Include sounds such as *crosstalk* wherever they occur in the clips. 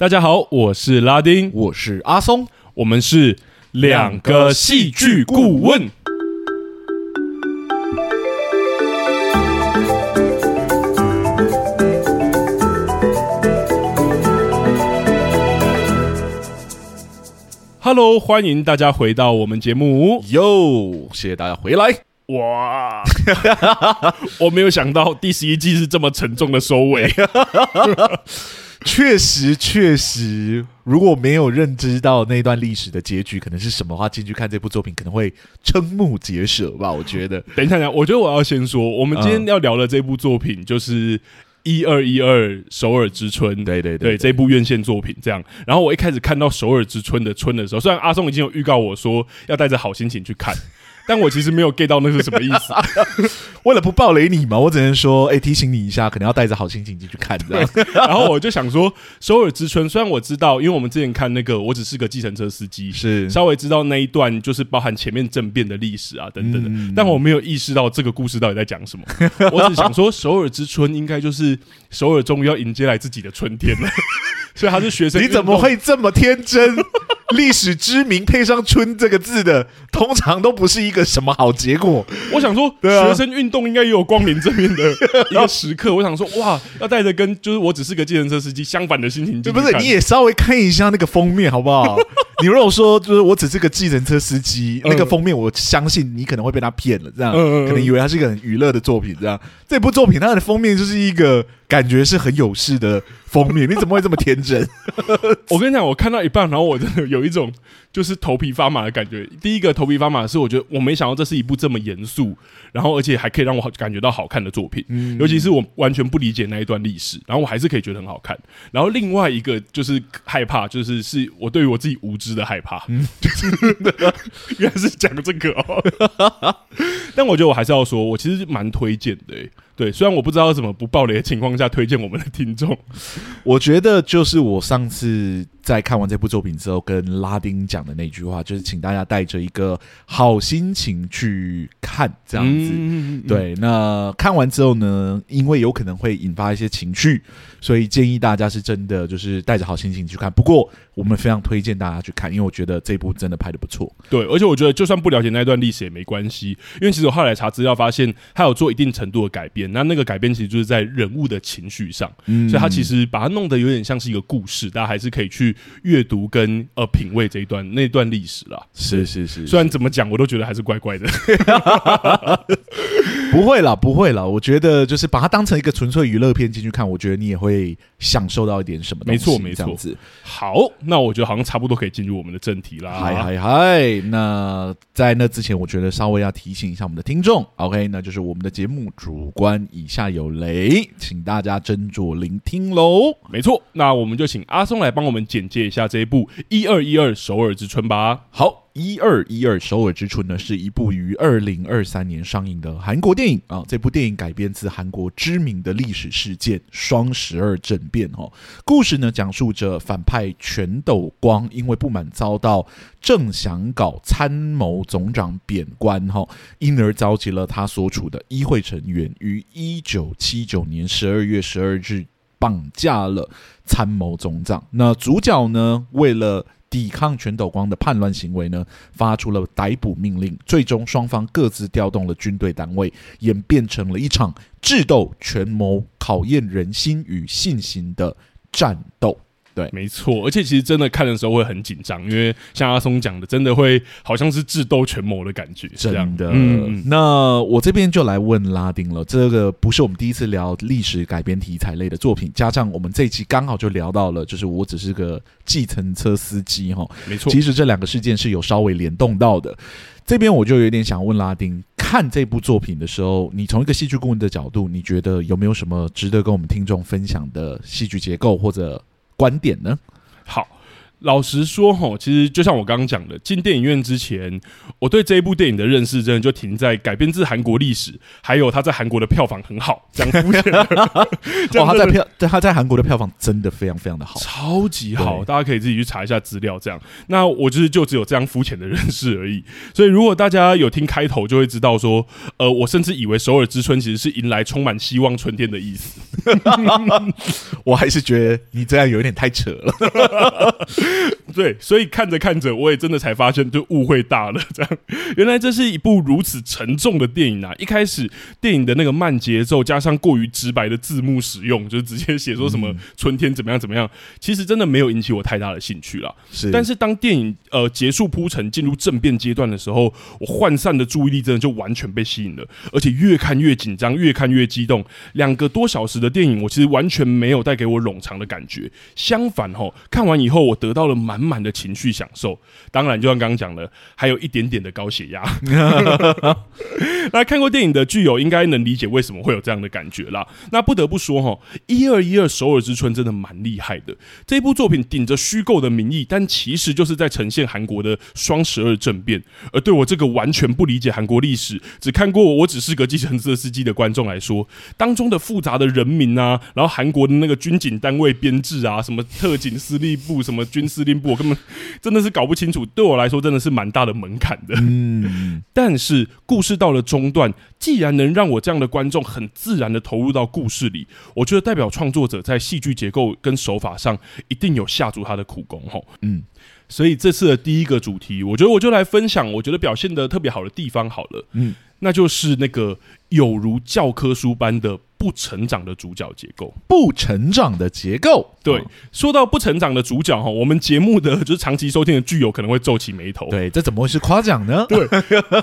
大家好，我是拉丁，我是阿松，我们是两个戏剧顾问。Hello，欢迎大家回到我们节目。哟，谢谢大家回来。哇，*laughs* 我没有想到第十一季是这么沉重的收尾。确实，确实，如果没有认知到那段历史的结局可能是什么的话，进去看这部作品可能会瞠目结舌吧。我觉得，*laughs* 等一下，我觉得我要先说，我们今天要聊的这部作品就是一二一二首尔之春，对对对，对，这部院线作品这样。然后我一开始看到首尔之春的春的时候，虽然阿松已经有预告我说要带着好心情去看。但我其实没有 get 到那是什么意思。*laughs* 为了不暴雷你嘛，我只能说，哎、欸，提醒你一下，可能要带着好心情进去看这样。然后我就想说，首尔之春，虽然我知道，因为我们之前看那个，我只是个计程车司机，是稍微知道那一段就是包含前面政变的历史啊等等的，嗯、但我没有意识到这个故事到底在讲什么。我只想说，首尔之春应该就是首尔终于要迎接来自己的春天了。*laughs* 所以他是学生，你怎么会这么天真？*laughs* 历史知名配上“春”这个字的，通常都不是一个什么好结果。我想说，学生运动应该也有光明正面的 *laughs* 一个时刻。我想说，哇，要带着跟就是我只是个计程车司机相反的心情，不是？你也稍微看一下那个封面好不好？*laughs* 你如果说就是我只是个计程车司机，那个封面，我相信你可能会被他骗了，这样可能以为他是一个很娱乐的作品。这样这部作品它的封面就是一个感觉是很有事的封面。你怎么会这么天真？*laughs* 我跟你讲，我看到一半，然后我真的有。一种就是头皮发麻的感觉。第一个头皮发麻的是，我觉得我没想到这是一部这么严肃，然后而且还可以让我感觉到好看的作品。尤其是我完全不理解那一段历史，然后我还是可以觉得很好看。然后另外一个就是害怕，就是是我对于我自己无知的害怕，*laughs* 就是 *laughs* 原来是讲这个哦。但我觉得我还是要说，我其实蛮推荐的欸。对，虽然我不知道怎么不暴雷的情况下推荐我们的听众，我觉得就是我上次在看完这部作品之后，跟拉丁讲的那句话，就是请大家带着一个好心情去看，这样子。嗯、对，那看完之后呢，因为有可能会引发一些情绪，所以建议大家是真的就是带着好心情去看。不过我们非常推荐大家去看，因为我觉得这部真的拍的不错。对，而且我觉得就算不了解那段历史也没关系，因为其实我后来查资料发现，他有做一定程度的改变。那那个改变其实就是在人物的情绪上，嗯、所以他其实把它弄得有点像是一个故事，大家还是可以去阅读跟呃品味这一段那段历史啦。是是是，虽然怎么讲我都觉得还是怪怪的。*laughs* 不会啦，不会啦，我觉得就是把它当成一个纯粹娱乐片进去看，我觉得你也会享受到一点什么东西。没错没错。好，那我觉得好像差不多可以进入我们的正题啦。嗨嗨嗨，那在那之前，我觉得稍微要提醒一下我们的听众，OK，那就是我们的节目主观。以下有雷，请大家斟酌聆听喽。没错，那我们就请阿松来帮我们简介一下这一部《一二一二首尔之春》吧。好。一二一二首尔之春呢，是一部于二零二三年上映的韩国电影啊。这部电影改编自韩国知名的历史事件双十二政变。哈，故事呢讲述着反派全斗光因为不满遭到正想搞参谋总长贬官，哈，因而召集了他所处的议会成员，于一九七九年十二月十二日绑架了参谋总长。那主角呢，为了抵抗全斗光的叛乱行为呢，发出了逮捕命令。最终，双方各自调动了军队单位，演变成了一场智斗、权谋、考验人心与信心的战斗。对，没错，而且其实真的看的时候会很紧张，因为像阿松讲的，真的会好像是智斗权谋的感觉，真的。嗯，那我这边就来问拉丁了，这个不是我们第一次聊历史改编题材类的作品，加上我们这一期刚好就聊到了，就是我只是个计程车司机哈，没错。其实这两个事件是有稍微联动到的。这边我就有点想问拉丁，看这部作品的时候，你从一个戏剧顾问的角度，你觉得有没有什么值得跟我们听众分享的戏剧结构或者？观点呢？好，老实说，吼，其实就像我刚刚讲的，进电影院之前，我对这一部电影的认识，真的就停在改编自韩国历史，还有他在韩国的票房很好，这样肤浅的。哦，他在票，他在韩国的票房真的非常非常的好，超级好，大家可以自己去查一下资料。这样，那我就是就只有这样肤浅的认识而已。所以，如果大家有听开头，就会知道说，呃，我甚至以为首尔之春其实是迎来充满希望春天的意思。*laughs* 我还是觉得你这样有点太扯了。*laughs* 对，所以看着看着，我也真的才发现，就误会大了。这样，原来这是一部如此沉重的电影啊！一开始电影的那个慢节奏，加上过于直白的字幕使用，就是直接写说什么春天怎么样怎么样，其实真的没有引起我太大的兴趣了。是，但是当电影呃结束铺陈，进入政变阶段的时候，我涣散的注意力真的就完全被吸引了，而且越看越紧张，越看越激动。两个多小时的电影，我其实完全没有带给我冗长的感觉，相反吼，看完以后我得到了满满的情绪享受，当然就像刚刚讲的，还有一点点的高血压。*laughs* 那看过电影的剧友应该能理解为什么会有这样的感觉啦。那不得不说哈，一二一二首尔之春真的蛮厉害的。这部作品顶着虚构的名义，但其实就是在呈现韩国的双十二政变。而对我这个完全不理解韩国历史，只看过我只是个计程车司机的观众来说，当中的复杂的人民啊，然后韩国的那个军警单位编制啊，什么特警司令部，什么军司令部，我根本真的是搞不清楚。对我来说，真的是蛮大的门槛的。嗯，*laughs* 但是故事到了中段，既然能让我这样的观众很自然的投入到故事里，我觉得代表创作者在戏剧结构跟手法上一定有下足他的苦功。吼，嗯，所以这次的第一个主题，我觉得我就来分享，我觉得表现的特别好的地方好了。嗯，那就是那个有如教科书般的。不成长的主角结构，不成长的结构。对，说到不成长的主角哈，我们节目的就是长期收听的剧友可能会皱起眉头。对，这怎么会是夸奖呢？*laughs* 对，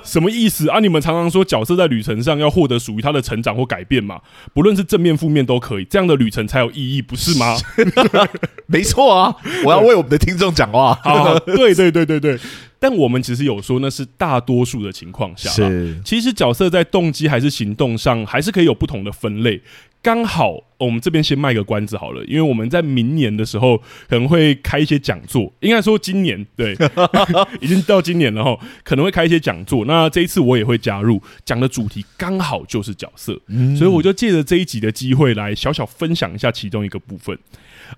什么意思啊？你们常常说角色在旅程上要获得属于他的成长或改变嘛，不论是正面负面都可以，这样的旅程才有意义，不是吗？*laughs* 没错啊，我要为我们的听众讲话。*laughs* 好，对对对对对。但我们其实有说，那是大多数的情况下。是，其实角色在动机还是行动上，还是可以有不同的分类。刚好，我们这边先卖个关子好了，因为我们在明年的时候可能会开一些讲座。应该说今年，对，*laughs* 已经到今年了哈，可能会开一些讲座。那这一次我也会加入，讲的主题刚好就是角色，嗯，所以我就借着这一集的机会来小小分享一下其中一个部分。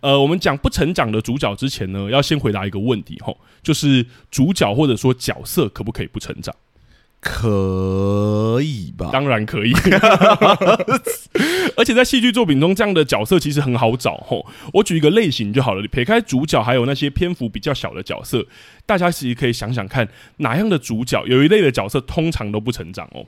呃，我们讲不成长的主角之前呢，要先回答一个问题吼，就是主角或者说角色可不可以不成长？可以吧？当然可以。*laughs* 而且在戏剧作品中，这样的角色其实很好找吼。我举一个类型就好了，你撇开主角，还有那些篇幅比较小的角色，大家其实可以想想看，哪样的主角有一类的角色通常都不成长哦？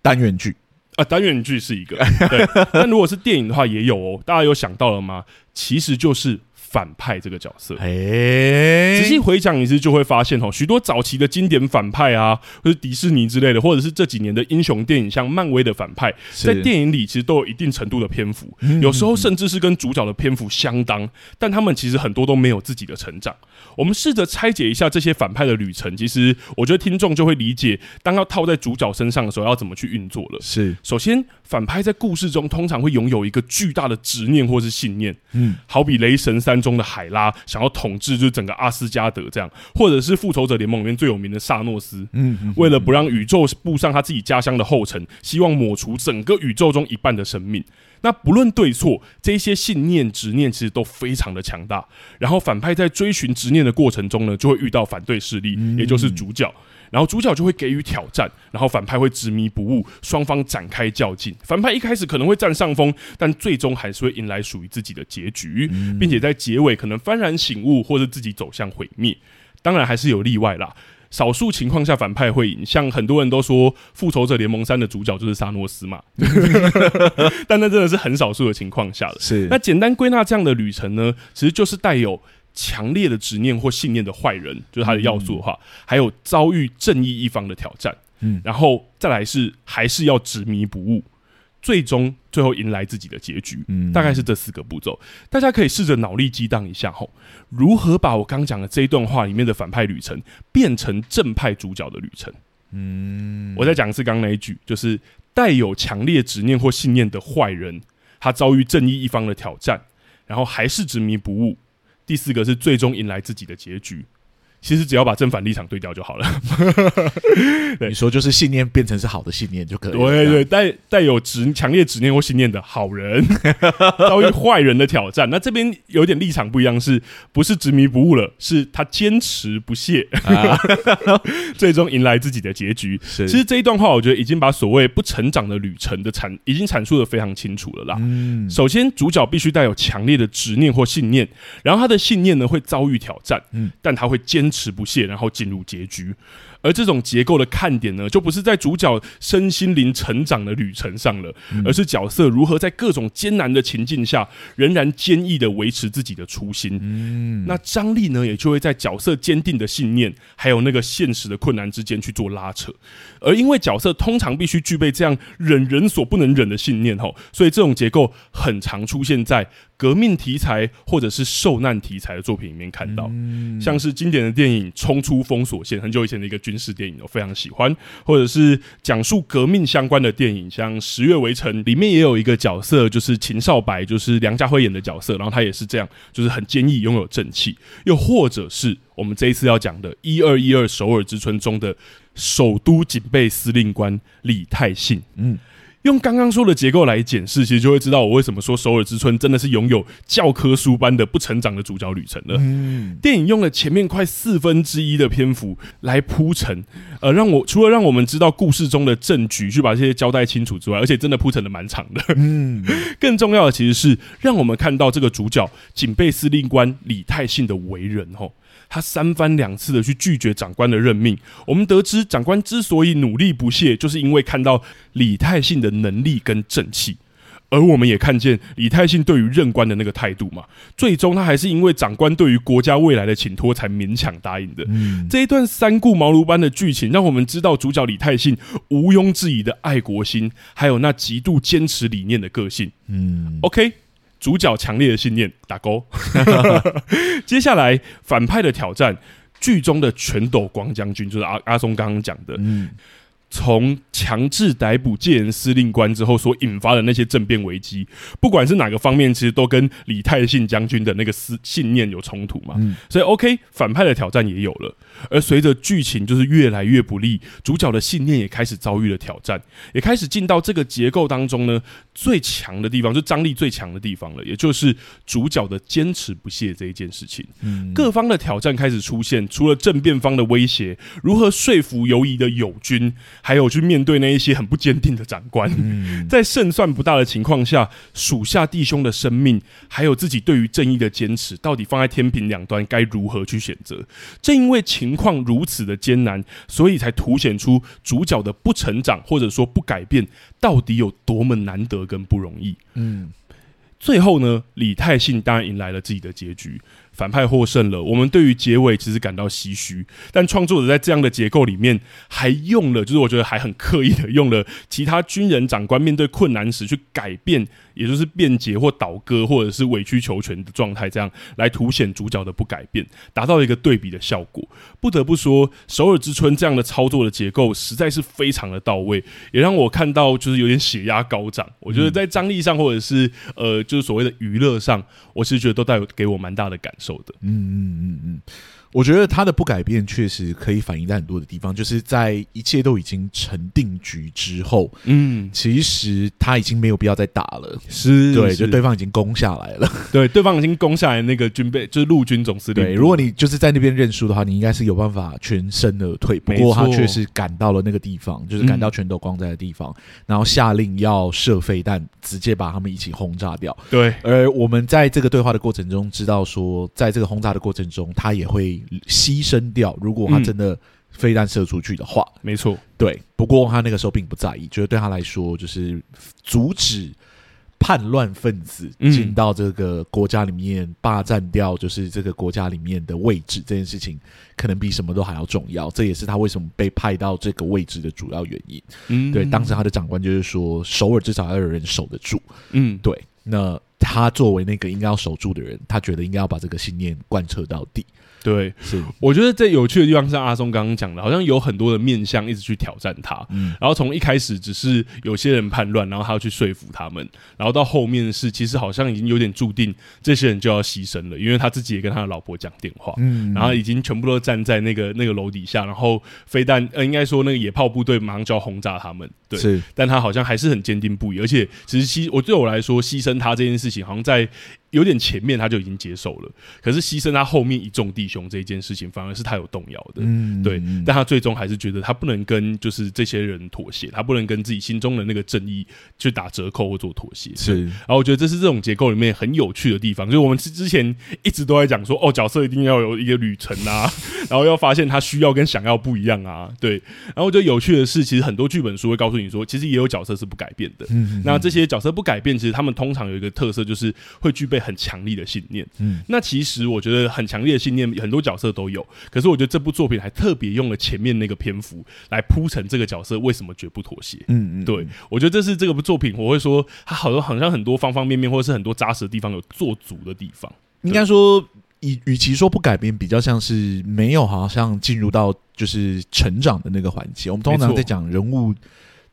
单元剧。啊，单元剧是一个，对。*laughs* 但如果是电影的话，也有哦。大家有想到了吗？其实就是。反派这个角色，哎，仔细回想一次就会发现哦，许多早期的经典反派啊，或是迪士尼之类的，或者是这几年的英雄电影，像漫威的反派，在电影里其实都有一定程度的篇幅，有时候甚至是跟主角的篇幅相当，但他们其实很多都没有自己的成长。我们试着拆解一下这些反派的旅程，其实我觉得听众就会理解，当要套在主角身上的时候，要怎么去运作了。是，首先，反派在故事中通常会拥有一个巨大的执念或是信念，嗯，好比雷神三。中的海拉想要统治就是整个阿斯加德这样，或者是复仇者联盟里面最有名的萨诺斯，嗯，为了不让宇宙步上他自己家乡的后尘，希望抹除整个宇宙中一半的生命。那不论对错，这些信念执念其实都非常的强大。然后反派在追寻执念的过程中呢，就会遇到反对势力，也就是主角。然后主角就会给予挑战，然后反派会执迷不悟，双方展开较劲。反派一开始可能会占上风，但最终还是会迎来属于自己的结局，并且在结尾可能幡然醒悟，或者自己走向毁灭。当然还是有例外啦，少数情况下反派会赢，像很多人都说《复仇者联盟三》的主角就是沙诺斯嘛，*laughs* *laughs* 但那真的是很少数的情况下了。是，那简单归纳这样的旅程呢，其实就是带有。强烈的执念或信念的坏人，就是他的要素的话，嗯、还有遭遇正义一方的挑战，嗯，然后再来是还是要执迷不悟，最终最后迎来自己的结局，嗯，大概是这四个步骤。大家可以试着脑力激荡一下吼，如何把我刚讲的这一段话里面的反派旅程变成正派主角的旅程？嗯，我再讲一次刚刚那一句，就是带有强烈执念或信念的坏人，他遭遇正义一方的挑战，然后还是执迷不悟。第四个是最终迎来自己的结局。其实只要把正反立场对调就好了。*laughs* 对，你说就是信念变成是好的信念就可以了。对对，带带有执强烈执念或信念的好人 *laughs* 遭遇坏人的挑战。那这边有点立场不一样，是不是执迷不悟了？是他坚持不懈，啊、*laughs* 最终迎来自己的结局。其实这一段话，我觉得已经把所谓不成长的旅程的阐已经阐述的非常清楚了啦。嗯，首先主角必须带有强烈的执念或信念，然后他的信念呢会遭遇挑战，嗯，但他会坚持不懈，然后进入结局。而这种结构的看点呢，就不是在主角身心灵成长的旅程上了，而是角色如何在各种艰难的情境下，仍然坚毅的维持自己的初心。嗯，那张力呢，也就会在角色坚定的信念，还有那个现实的困难之间去做拉扯。而因为角色通常必须具备这样忍人所不能忍的信念，吼，所以这种结构很常出现在革命题材或者是受难题材的作品里面看到，像是经典的电影《冲出封锁线》，很久以前的一个军事电影，我非常喜欢；或者是讲述革命相关的电影，像《十月围城》，里面也有一个角色，就是秦少白，就是梁家辉演的角色，然后他也是这样，就是很坚毅，拥有正气；又或者是我们这一次要讲的《一二一二首尔之春》中的首都警备司令官李泰信，嗯。用刚刚说的结构来检视，其实就会知道我为什么说《首尔之春》真的是拥有教科书般的不成长的主角旅程了。嗯，电影用了前面快四分之一的篇幅来铺陈，呃，让我除了让我们知道故事中的证据，去把这些交代清楚之外，而且真的铺陈的蛮长的。嗯，*laughs* 更重要的其实是让我们看到这个主角警备司令官李泰信的为人吼。他三番两次的去拒绝长官的任命，我们得知长官之所以努力不懈，就是因为看到李泰信的能力跟正气，而我们也看见李泰信对于任官的那个态度嘛。最终他还是因为长官对于国家未来的请托，才勉强答应的。嗯，这一段三顾茅庐般的剧情，让我们知道主角李泰信毋庸置疑的爱国心，还有那极度坚持理念的个性。嗯，OK。主角强烈的信念打勾，*laughs* 接下来反派的挑战，剧中的全斗光将军就是阿阿松刚刚讲的。嗯从强制逮捕戒严司令官之后所引发的那些政变危机，不管是哪个方面，其实都跟李泰信将军的那个思信念有冲突嘛。嗯，所以 OK，反派的挑战也有了。而随着剧情就是越来越不利，主角的信念也开始遭遇了挑战，也开始进到这个结构当中呢，最强的地方，就张力最强的地方了，也就是主角的坚持不懈这一件事情。嗯，各方的挑战开始出现，除了政变方的威胁，如何说服犹疑的友军？还有去面对那一些很不坚定的长官，*laughs* 在胜算不大的情况下，属下弟兄的生命，还有自己对于正义的坚持，到底放在天平两端该如何去选择？正因为情况如此的艰难，所以才凸显出主角的不成长或者说不改变，到底有多么难得跟不容易。嗯，最后呢，李泰信当然迎来了自己的结局。反派获胜了，我们对于结尾其实感到唏嘘，但创作者在这样的结构里面还用了，就是我觉得还很刻意的用了其他军人长官面对困难时去改变。也就是辩解或倒戈，或者是委曲求全的状态，这样来凸显主角的不改变，达到一个对比的效果。不得不说，《首尔之春》这样的操作的结构实在是非常的到位，也让我看到就是有点血压高涨。我觉得在张力上，或者是呃，就是所谓的娱乐上，我是觉得都带有给我蛮大的感受的。嗯嗯嗯嗯。我觉得他的不改变确实可以反映在很多的地方，就是在一切都已经成定局之后，嗯，其实他已经没有必要再打了，是，对，就对方已经攻下来了，对，对方已经攻下来那个军备，就是陆军总司令。对，如果你就是在那边认输的话，你应该是有办法全身而退。不过他确实赶到了那个地方，就是赶到全斗光在的地方，嗯，然后下令要射飞弹，直接把他们一起轰炸掉。对，而我们在这个对话的过程中知道说，在这个轰炸的过程中，他也会。牺牲掉，如果他真的飞弹射出去的话，没错，对。不过他那个时候并不在意，觉得对他来说，就是阻止叛乱分子进到这个国家里面霸占掉，就是这个国家里面的位置这件事情，可能比什么都还要重要。这也是他为什么被派到这个位置的主要原因。嗯，对。当时他的长官就是说，首尔至少要有人守得住。嗯，对。那。他作为那个应该要守住的人，他觉得应该要把这个信念贯彻到底。对，是。我觉得最有趣的地方是阿松刚刚讲的，好像有很多的面向一直去挑战他，嗯，然后从一开始只是有些人叛乱，然后他要去说服他们，然后到后面是其实好像已经有点注定这些人就要牺牲了，因为他自己也跟他的老婆讲电话，嗯，然后已经全部都站在那个那个楼底下，然后飞弹呃应该说那个野炮部队马上就要轰炸他们，对，是，但他好像还是很坚定不移，而且其实牺我对我来说牺牲他这件事情好像在。有点前面他就已经接受了，可是牺牲他后面一众弟兄这一件事情，反而是他有动摇的，嗯，对。但他最终还是觉得他不能跟就是这些人妥协，他不能跟自己心中的那个正义去打折扣或做妥协。是，然后我觉得这是这种结构里面很有趣的地方，就是我们之之前一直都在讲说，哦，角色一定要有一个旅程啊，*laughs* 然后要发现他需要跟想要不一样啊，对。然后我觉得有趣的是，其实很多剧本书会告诉你说，其实也有角色是不改变的。嗯，那这些角色不改变，其实他们通常有一个特色，就是会具备。很强力的信念，嗯，那其实我觉得很强烈的信念，很多角色都有。可是我觉得这部作品还特别用了前面那个篇幅来铺陈这个角色为什么绝不妥协。嗯嗯，对，我觉得这是这个部作品，我会说它好多好像很多方方面面，或者是很多扎实的地方有做足的地方。应该说，与与其说不改变，比较像是没有好像进入到就是成长的那个环节。我们通常在讲人物。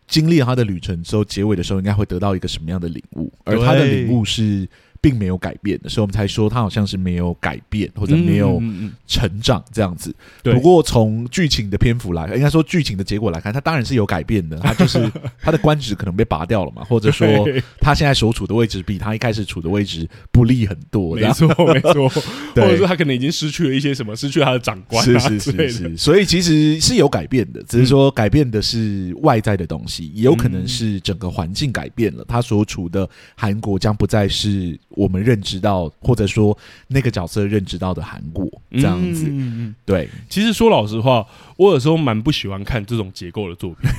经历了他的旅程之后，结尾的时候应该会得到一个什么样的领悟？而他的领悟是并没有改变的，所以我们才说他好像是没有改变或者没有成长这样子。不过从剧情的篇幅来看，应该说剧情的结果来看，他当然是有改变的。他就是 *laughs* 他的官职可能被拔掉了嘛，或者说他现在所处的位置比他一开始处的位置不利很多。没错，没错。*laughs* 或者说他可能已经失去了一些什么，失去了他的长官。是是是是，所以其实是有改变的，只是说改变的是外在的东西。也有可能是整个环境改变了，他所处的韩国将不再是我们认知到，或者说那个角色认知到的韩国这样子。对，其实说老实话，我有时候蛮不喜欢看这种结构的作品，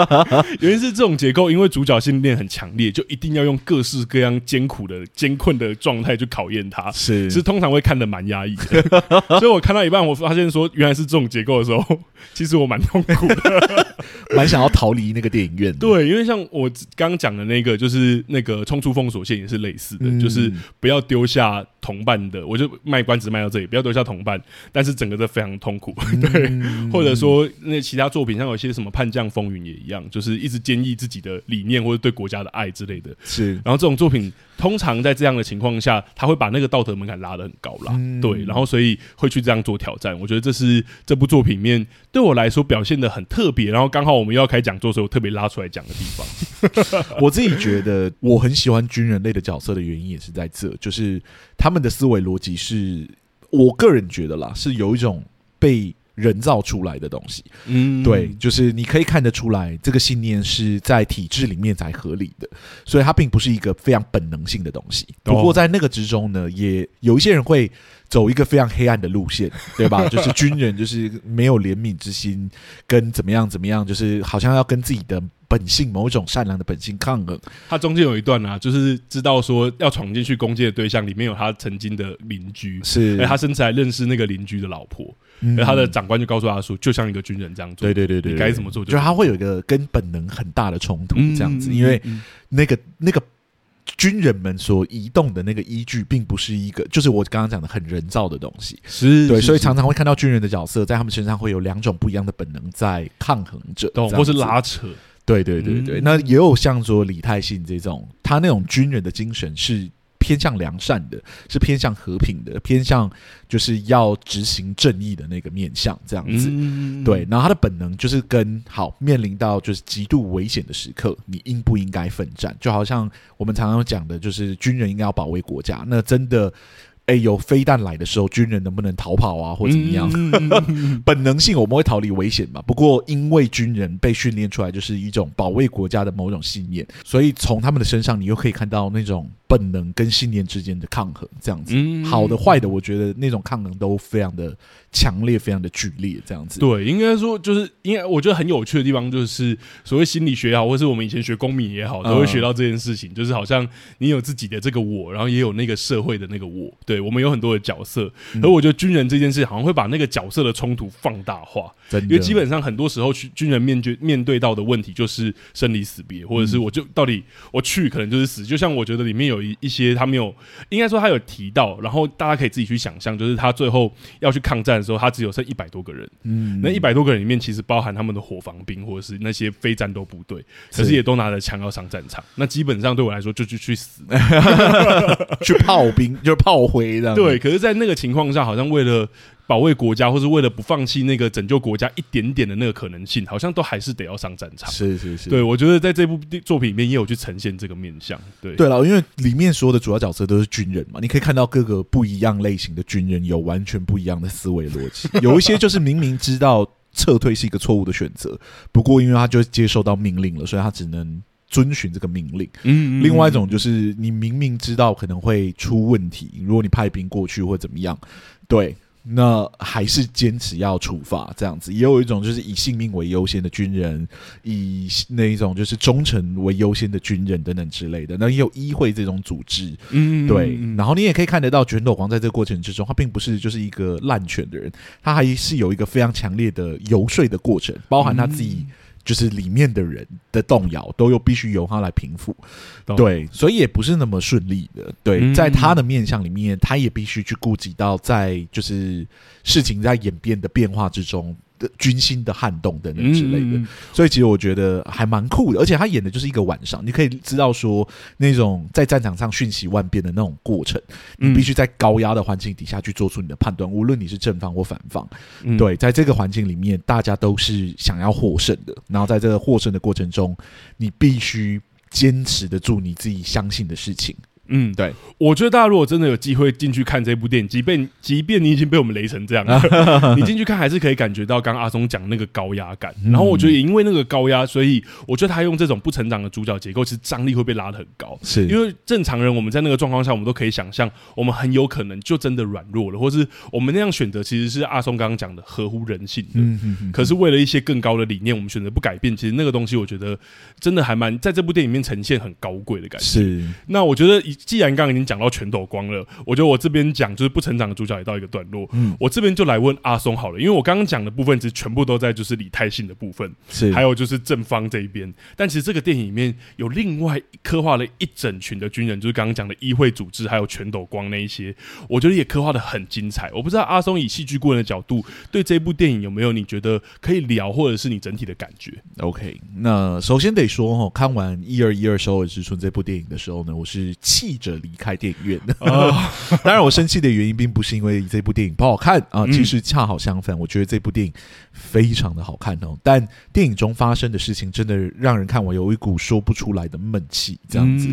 *laughs* 原因是这种结构，因为主角信念很强烈，就一定要用各式各样艰苦的、艰困的状态去考验他。是，其实通常会看得蛮压抑的。*laughs* 所以我看到一半，我发现说原来是这种结构的时候，其实我蛮痛苦的，*laughs* 蛮想要逃离那个电影院。对，因为像我刚刚讲的那个，就是那个冲出封锁线也是类似的，嗯、就是不要丢下同伴的。我就卖关子卖到这里，不要丢下同伴，但是整个都非常痛苦。嗯、*laughs* 对，或者说那其他作品像有些什么《叛将风云》也一样，就是一直坚毅自己的理念或者对国家的爱之类的。是，然后这种作品通常在这样的情况下，他会把那个道德门槛拉得很高啦。嗯、对，然后所以会去这样做挑战。我觉得这是这部作品里面对我来说表现的很特别。然后刚好我们又要开讲座所以我，特别拉出来讲的地方，*laughs* *laughs* 我自己觉得我很喜欢军人类的角色的原因也是在这，就是他们的思维逻辑是，我个人觉得啦，是有一种被人造出来的东西。嗯，对，就是你可以看得出来，这个信念是在体制里面才合理的，所以它并不是一个非常本能性的东西。不过在那个之中呢，也有一些人会。走一个非常黑暗的路线，*laughs* 对吧？就是军人，就是没有怜悯之心，跟怎么样怎么样，就是好像要跟自己的本性某一种善良的本性抗衡。他中间有一段啊，就是知道说要闯进去攻击的对象里面有他曾经的邻居，是，而他甚至还认识那个邻居的老婆，嗯、而他的长官就告诉他说，就像一个军人这样做，对对对对，该怎么做就，就他会有一个跟本能很大的冲突这样子，嗯、因为那个那个。军人们所移动的那个依据，并不是一个，就是我刚刚讲的很人造的东西，是对，所以常常会看到军人的角色，在他们身上会有两种不一样的本能在抗衡着，或是拉扯。对对对对，嗯、那也有像说李泰信这种，他那种军人的精神是。偏向良善的，是偏向和平的，偏向就是要执行正义的那个面向，这样子。嗯、对，然后他的本能就是跟好面临到就是极度危险的时刻，你应不应该奋战？就好像我们常常讲的，就是军人应该要保卫国家。那真的，哎，有飞弹来的时候，军人能不能逃跑啊，或怎么样？嗯、*laughs* 本能性我们会逃离危险嘛？不过因为军人被训练出来就是一种保卫国家的某种信念，所以从他们的身上，你又可以看到那种。本能跟信念之间的抗衡，这样子，嗯、好的坏的，我觉得那种抗衡都非常的强烈，非常的剧烈，这样子。对，应该说就是，应该我觉得很有趣的地方，就是所谓心理学也好，或是我们以前学公民也好，都会学到这件事情，嗯、就是好像你有自己的这个我，然后也有那个社会的那个我，对，我们有很多的角色，而我觉得军人这件事好像会把那个角色的冲突放大化，因为基本上很多时候去军人面对面对到的问题就是生离死别，或者是我就到底我去可能就是死，就像我觉得里面有。一一些他没有，应该说他有提到，然后大家可以自己去想象，就是他最后要去抗战的时候，他只有剩一百多个人。嗯，那一百多个人里面，其实包含他们的伙房兵或者是那些非战斗部队，可是也都拿着枪要上战场。那基本上对我来说，就去去死，*laughs* 去炮兵就是炮灰这样。对，可是，在那个情况下，好像为了。保卫国家，或是为了不放弃那个拯救国家一点点的那个可能性，好像都还是得要上战场。是是是，对，我觉得在这部作品里面也有去呈现这个面向。对对了，因为里面所有的主要角色都是军人嘛，你可以看到各个不一样类型的军人有完全不一样的思维逻辑。*laughs* 有一些就是明明知道撤退是一个错误的选择，不过因为他就接受到命令了，所以他只能遵循这个命令。嗯，嗯，嗯，另外一种就是你明明知道可能会出问题，如果你派兵过去或怎么样，对。那还是坚持要处罚这样子，也有一种就是以性命为优先的军人，以那一种就是忠诚为优先的军人等等之类的。那也有议会这种组织，嗯，对。然后你也可以看得到卷斗皇在这个过程之中，他并不是就是一个滥权的人，他还是有一个非常强烈的游说的过程，包含他自己。就是里面的人的动摇，都又必须由他来平复，对，所以也不是那么顺利的。对，在他的面相里面，他也必须去顾及到，在就是事情在演变的变化之中。的军心的撼动等等之类的，嗯、所以其实我觉得还蛮酷的，而且他演的就是一个晚上，你可以知道说那种在战场上瞬息万变的那种过程，你必须在高压的环境底下去做出你的判断，无论你是正方或反方，嗯、对，在这个环境里面，大家都是想要获胜的，然后在这个获胜的过程中，你必须坚持得住你自己相信的事情。嗯，对，我觉得大家如果真的有机会进去看这部电影，即便即便你已经被我们雷成这样了，*laughs* 你进去看还是可以感觉到刚刚阿松讲那个高压感。然后我觉得也因为那个高压，所以我觉得他用这种不成长的主角结构，其实张力会被拉得很高。是因为正常人我们在那个状况下，我们都可以想象，我们很有可能就真的软弱了，或是我们那样选择其实是阿松刚刚讲的合乎人性的。嗯嗯嗯。可是为了一些更高的理念，我们选择不改变，其实那个东西我觉得真的还蛮在这部电影里面呈现很高贵的感觉。是。那我觉得既然刚刚已经讲。然后全斗光了，我觉得我这边讲就是不成长的主角也到一个段落。嗯，我这边就来问阿松好了，因为我刚刚讲的部分其实全部都在就是李泰信的部分，是还有就是正方这一边。但其实这个电影里面有另外刻画了一整群的军人，就是刚刚讲的议会组织，还有全斗光那一些，我觉得也刻画的很精彩。我不知道阿松以戏剧顾问的角度，对这部电影有没有你觉得可以聊，或者是你整体的感觉？OK，那首先得说哈，看完一二一二首尔之春这部电影的时候呢，我是气着离开电影院的，*laughs* *laughs* 当然我生气的原因并不是因为这部电影不好看啊，其实恰好相反，我觉得这部电影非常的好看哦。但电影中发生的事情真的让人看完有一股说不出来的闷气，这样子。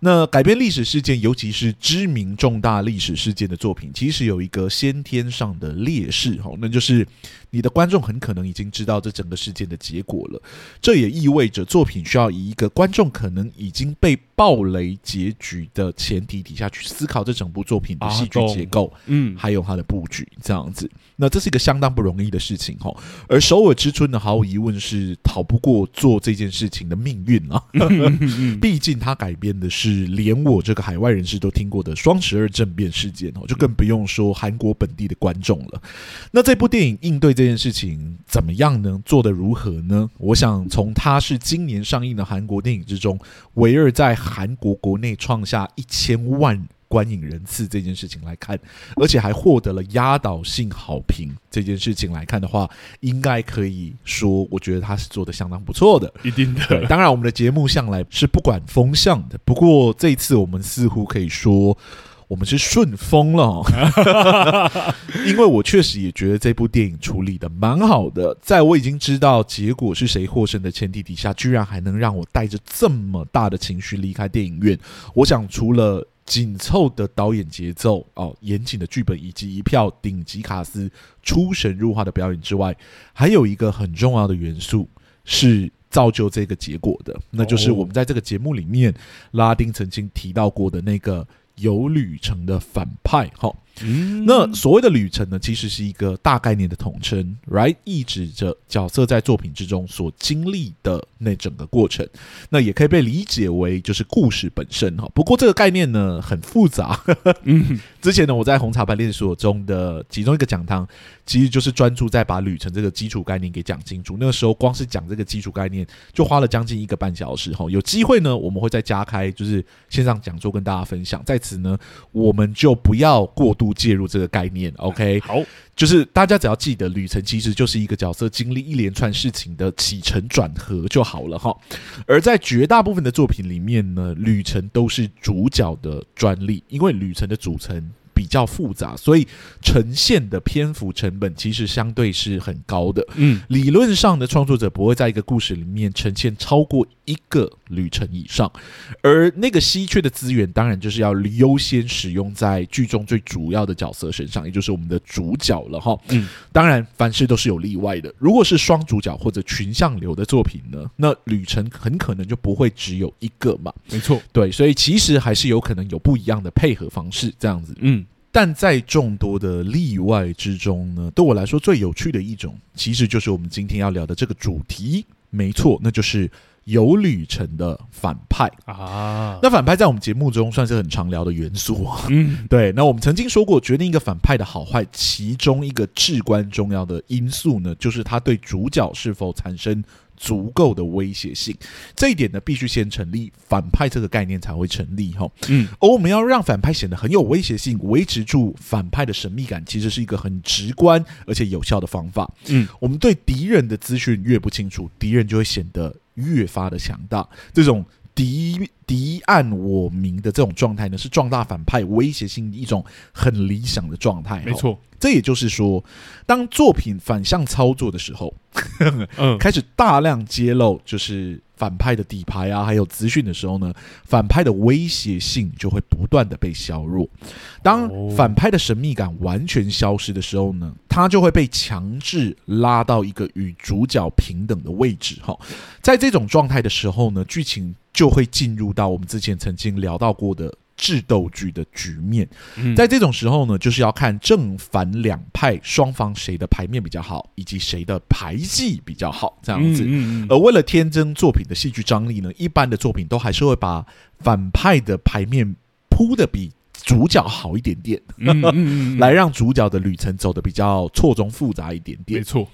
那改编历史事件，尤其是知名重大历史事件的作品，其实有一个先天上的劣势哈，那就是你的观众很可能已经知道这整个事件的结果了。这也意味着作品需要以一个观众可能已经被暴雷结局的前提底下去思考这整部作品的戏剧结构，嗯，还有它的布局，这样子。那这是一个相当不容易的事情哈。而首尔之春呢，毫无疑问是逃不过做这件事情的命运啊。*laughs* *laughs* 毕竟它改编的是连我这个海外人士都听过的双十二政变事件哦，就更不用说韩国本地的观众了。那这部电影应对这件事情怎么样呢？做得如何呢？我想从它是今年上映的韩国电影之中，唯二在韩国国内创下一千万观影人次这件事情来看，而且还获得了压倒性好评这件事情来看的话，应该可以说，我觉得他是做得相当不错的。一定的，当然我们的节目向来是不管风向的，不过这一次我们似乎可以说。我们是顺风了，*laughs* 因为我确实也觉得这部电影处理得蛮好的，在我已经知道结果是谁获胜的前提底下，居然还能让我带着这么大的情绪离开电影院。我想，除了紧凑的导演节奏、哦严谨的剧本以及一票顶级卡司出神入化的表演之外，还有一个很重要的元素是造就这个结果的，那就是我们在这个节目里面拉丁曾经提到过的那个。有旅程的反派，哈，嗯，那所谓的旅程呢，其实是一个大概念的统称，right，意指着角色在作品之中所经历的那整个过程。那也可以被理解为就是故事本身哈。不过这个概念呢很复杂。嗯，*laughs* 之前呢我在红茶排练所中的其中一个讲堂，其实就是专注在把旅程这个基础概念给讲清楚。那个时候光是讲这个基础概念就花了将近一个半小时哈。有机会呢我们会再加开就是线上讲座跟大家分享。在此呢我们就不要过度。不介入这个概念，OK，好，就是大家只要记得，旅程其实就是一个角色经历一连串事情的起承转合就好了哈。而在绝大部分的作品里面呢，旅程都是主角的专利，因为旅程的组成。比较复杂，所以呈现的篇幅成本其实相对是很高的。嗯，理论上的创作者不会在一个故事里面呈现超过一个旅程以上，而那个稀缺的资源，当然就是要优先使用在剧中最主要的角色身上，也就是我们的主角了哈。嗯，当然凡事都是有例外的。如果是双主角或者群像流的作品呢，那旅程很可能就不会只有一个嘛。没错，对，所以其实还是有可能有不一样的配合方式，这样子。嗯。但在众多的例外之中呢，对我来说最有趣的一种，其实就是我们今天要聊的这个主题。没错，那就是有旅程的反派啊。那反派在我们节目中算是很常聊的元素啊。嗯，*laughs* 对。那我们曾经说过，决定一个反派的好坏，其中一个至关重要的因素呢，就是他对主角是否产生。足够的威胁性，这一点呢，必须先成立反派这个概念才会成立哈。嗯，而我们要让反派显得很有威胁性，维持住反派的神秘感，其实是一个很直观而且有效的方法。嗯，我们对敌人的资讯越不清楚，敌人就会显得越发的强大。这种敌敌暗我明的这种状态呢，是壮大反派威胁性一种很理想的状态。没错。这也就是说，当作品反向操作的时候，*laughs* 嗯，开始大量揭露就是反派的底牌啊，还有资讯的时候呢，反派的威胁性就会不断的被削弱。当反派的神秘感完全消失的时候呢，他就会被强制拉到一个与主角平等的位置。哈，在这种状态的时候呢，剧情就会进入到我们之前曾经聊到过的。智斗剧的局面，在这种时候呢，就是要看正反两派双方谁的牌面比较好，以及谁的牌技比较好，这样子。而为了天真作品的戏剧张力呢，一般的作品都还是会把反派的牌面铺的比主角好一点点，*laughs* 来让主角的旅程走得比较错综复杂一点点。没错。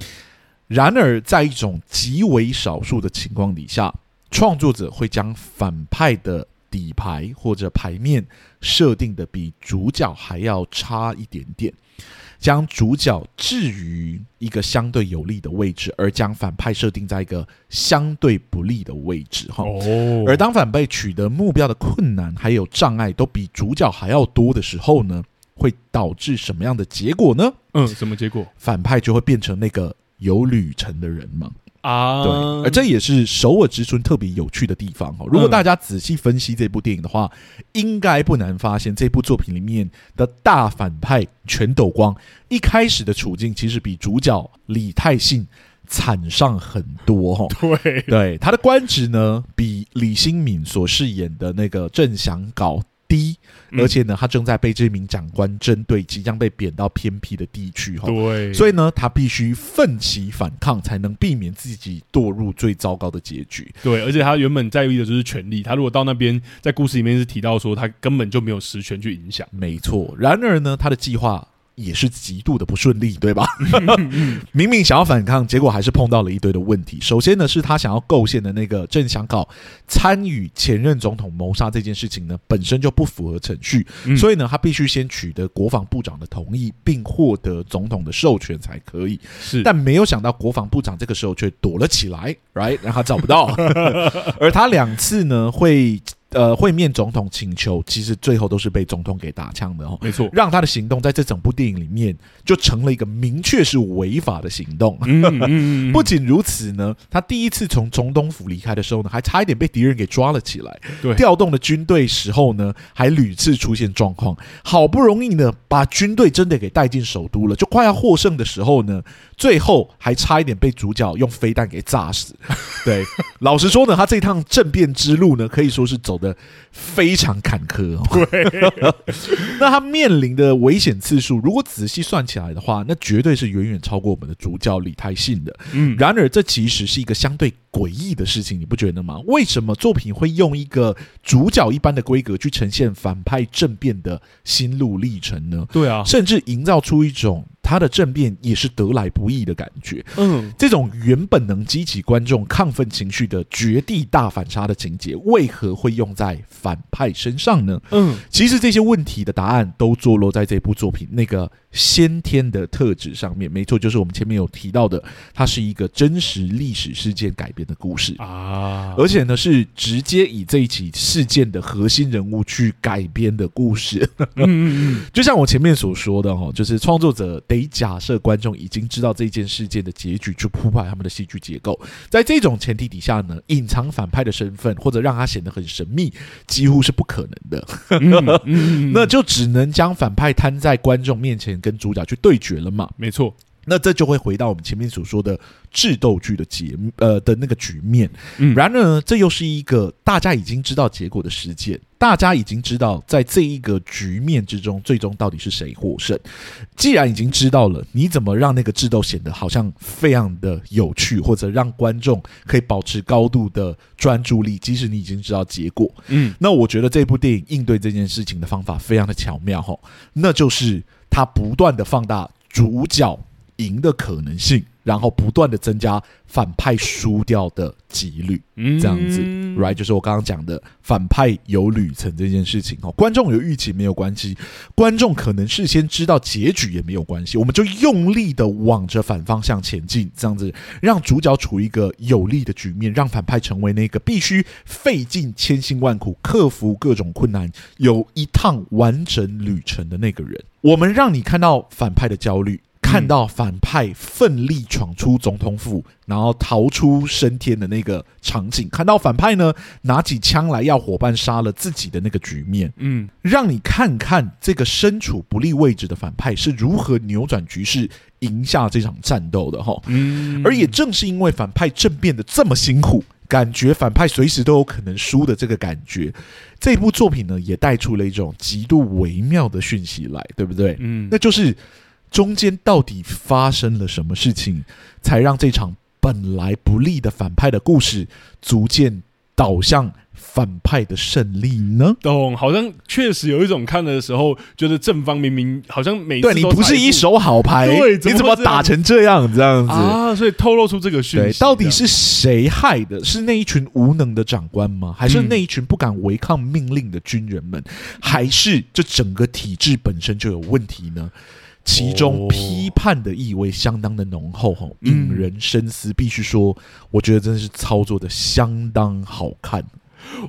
然而，在一种极为少数的情况底下，创作者会将反派的底牌或者牌面设定的比主角还要差一点点，将主角置于一个相对有利的位置，而将反派设定在一个相对不利的位置。哈，而当反派取得目标的困难还有障碍都比主角还要多的时候呢，会导致什么样的结果呢？嗯，什么结果？反派就会变成那个有旅程的人吗？啊，对，而这也是首尔之春特别有趣的地方哦。如果大家仔细分析这部电影的话，应该不难发现，这部作品里面的大反派全斗光一开始的处境，其实比主角李泰信惨上很多哈。对，对，他的官职呢，比李新敏所饰演的那个郑祥镐低，而且呢，他正在被这名长官针对，即将被贬到偏僻的地区哈。对，所以呢，他必须奋起反抗，才能避免自己堕入最糟糕的结局。对，而且他原本在意的就是权力，他如果到那边，在故事里面是提到说，他根本就没有实权去影响。没错，然而呢，他的计划。也是极度的不顺利，对吧？*laughs* 明明想要反抗，结果还是碰到了一堆的问题。首先呢，是他想要构陷的那个正想搞参与前任总统谋杀这件事情呢，本身就不符合程序，所以呢，他必须先取得国防部长的同意，并获得总统的授权才可以。是，但没有想到国防部长这个时候却躲了起来，right，让他找不到。*laughs* 而他两次呢会。呃，会面总统请求，其实最后都是被总统给打枪的哦。没错，让他的行动在这整部电影里面就成了一个明确是违法的行动。嗯嗯嗯、*laughs* 不仅如此呢，他第一次从总统府离开的时候呢，还差一点被敌人给抓了起来。对，调动的军队时候呢，还屡次出现状况。好不容易呢，把军队真的给带进首都了，就快要获胜的时候呢，最后还差一点被主角用飞弹给炸死。对，*laughs* 老实说呢，他这趟政变之路呢，可以说是走。得非常坎坷哦。对，*laughs* 那他面临的危险次数，如果仔细算起来的话，那绝对是远远超过我们的主角李泰信的。嗯，然而这其实是一个相对诡异的事情，你不觉得吗？为什么作品会用一个主角一般的规格去呈现反派政变的心路历程呢？对啊，甚至营造出一种他的政变也是得来不易的感觉。嗯，这种原本能激起观众亢奋情绪的绝地大反杀的情节，为何会用在反派身上呢？嗯，其实这些问题的答案都坐落在这部作品那个先天的特质上面。没错，就是我们前面有提到的，它是一个真实历史事件改编的故事啊，而且呢是直接以这一起事件的核心人物去改编的故事。嗯，*laughs* 就像我前面所说的哈，就是创作者得假设观众已经知道这件事件的结局，去铺排他们的戏剧结构。在这种前提底下呢，隐藏反派的身份或者让他显得很神秘，几乎是不可能的。*laughs* 那就只能将反派摊在观众面前，跟主角去对决了嘛。没错。那这就会回到我们前面所说的智斗剧的节呃的那个局面。嗯，然而呢，这又是一个大家已经知道结果的事件，大家已经知道在这一个局面之中，最终到底是谁获胜。既然已经知道了，你怎么让那个智斗显得好像非常的有趣，或者让观众可以保持高度的专注力，即使你已经知道结果。嗯，那我觉得这部电影应对这件事情的方法非常的巧妙哈，那就是他不断的放大主角。赢的可能性，然后不断的增加反派输掉的几率，这样子，right？就是我刚刚讲的反派有旅程这件事情哦。观众有预期没有关系，观众可能事先知道结局也没有关系，我们就用力的往着反方向前进，这样子让主角处于一个有利的局面，让反派成为那个必须费尽千辛万苦克服各种困难，有一趟完整旅程的那个人。我们让你看到反派的焦虑。看到反派奋力闯出总统府，然后逃出升天的那个场景，看到反派呢拿起枪来要伙伴杀了自己的那个局面，嗯，让你看看这个身处不利位置的反派是如何扭转局势、赢下这场战斗的哈。嗯，而也正是因为反派政变的这么辛苦，感觉反派随时都有可能输的这个感觉，这部作品呢也带出了一种极度微妙的讯息来，对不对？嗯，那就是。中间到底发生了什么事情，才让这场本来不利的反派的故事逐渐导向反派的胜利呢？懂，好像确实有一种看的时候觉得正方明明好像每次对你不是一手好牌，对，你怎么打成这样这样子啊？所以透露出这个讯息，到底是谁害的？是那一群无能的长官吗？还是那一群不敢违抗命令的军人们？嗯、还是这整个体制本身就有问题呢？其中批判的意味相当的浓厚，哦，引人深思。必须说，我觉得真的是操作的相当好看。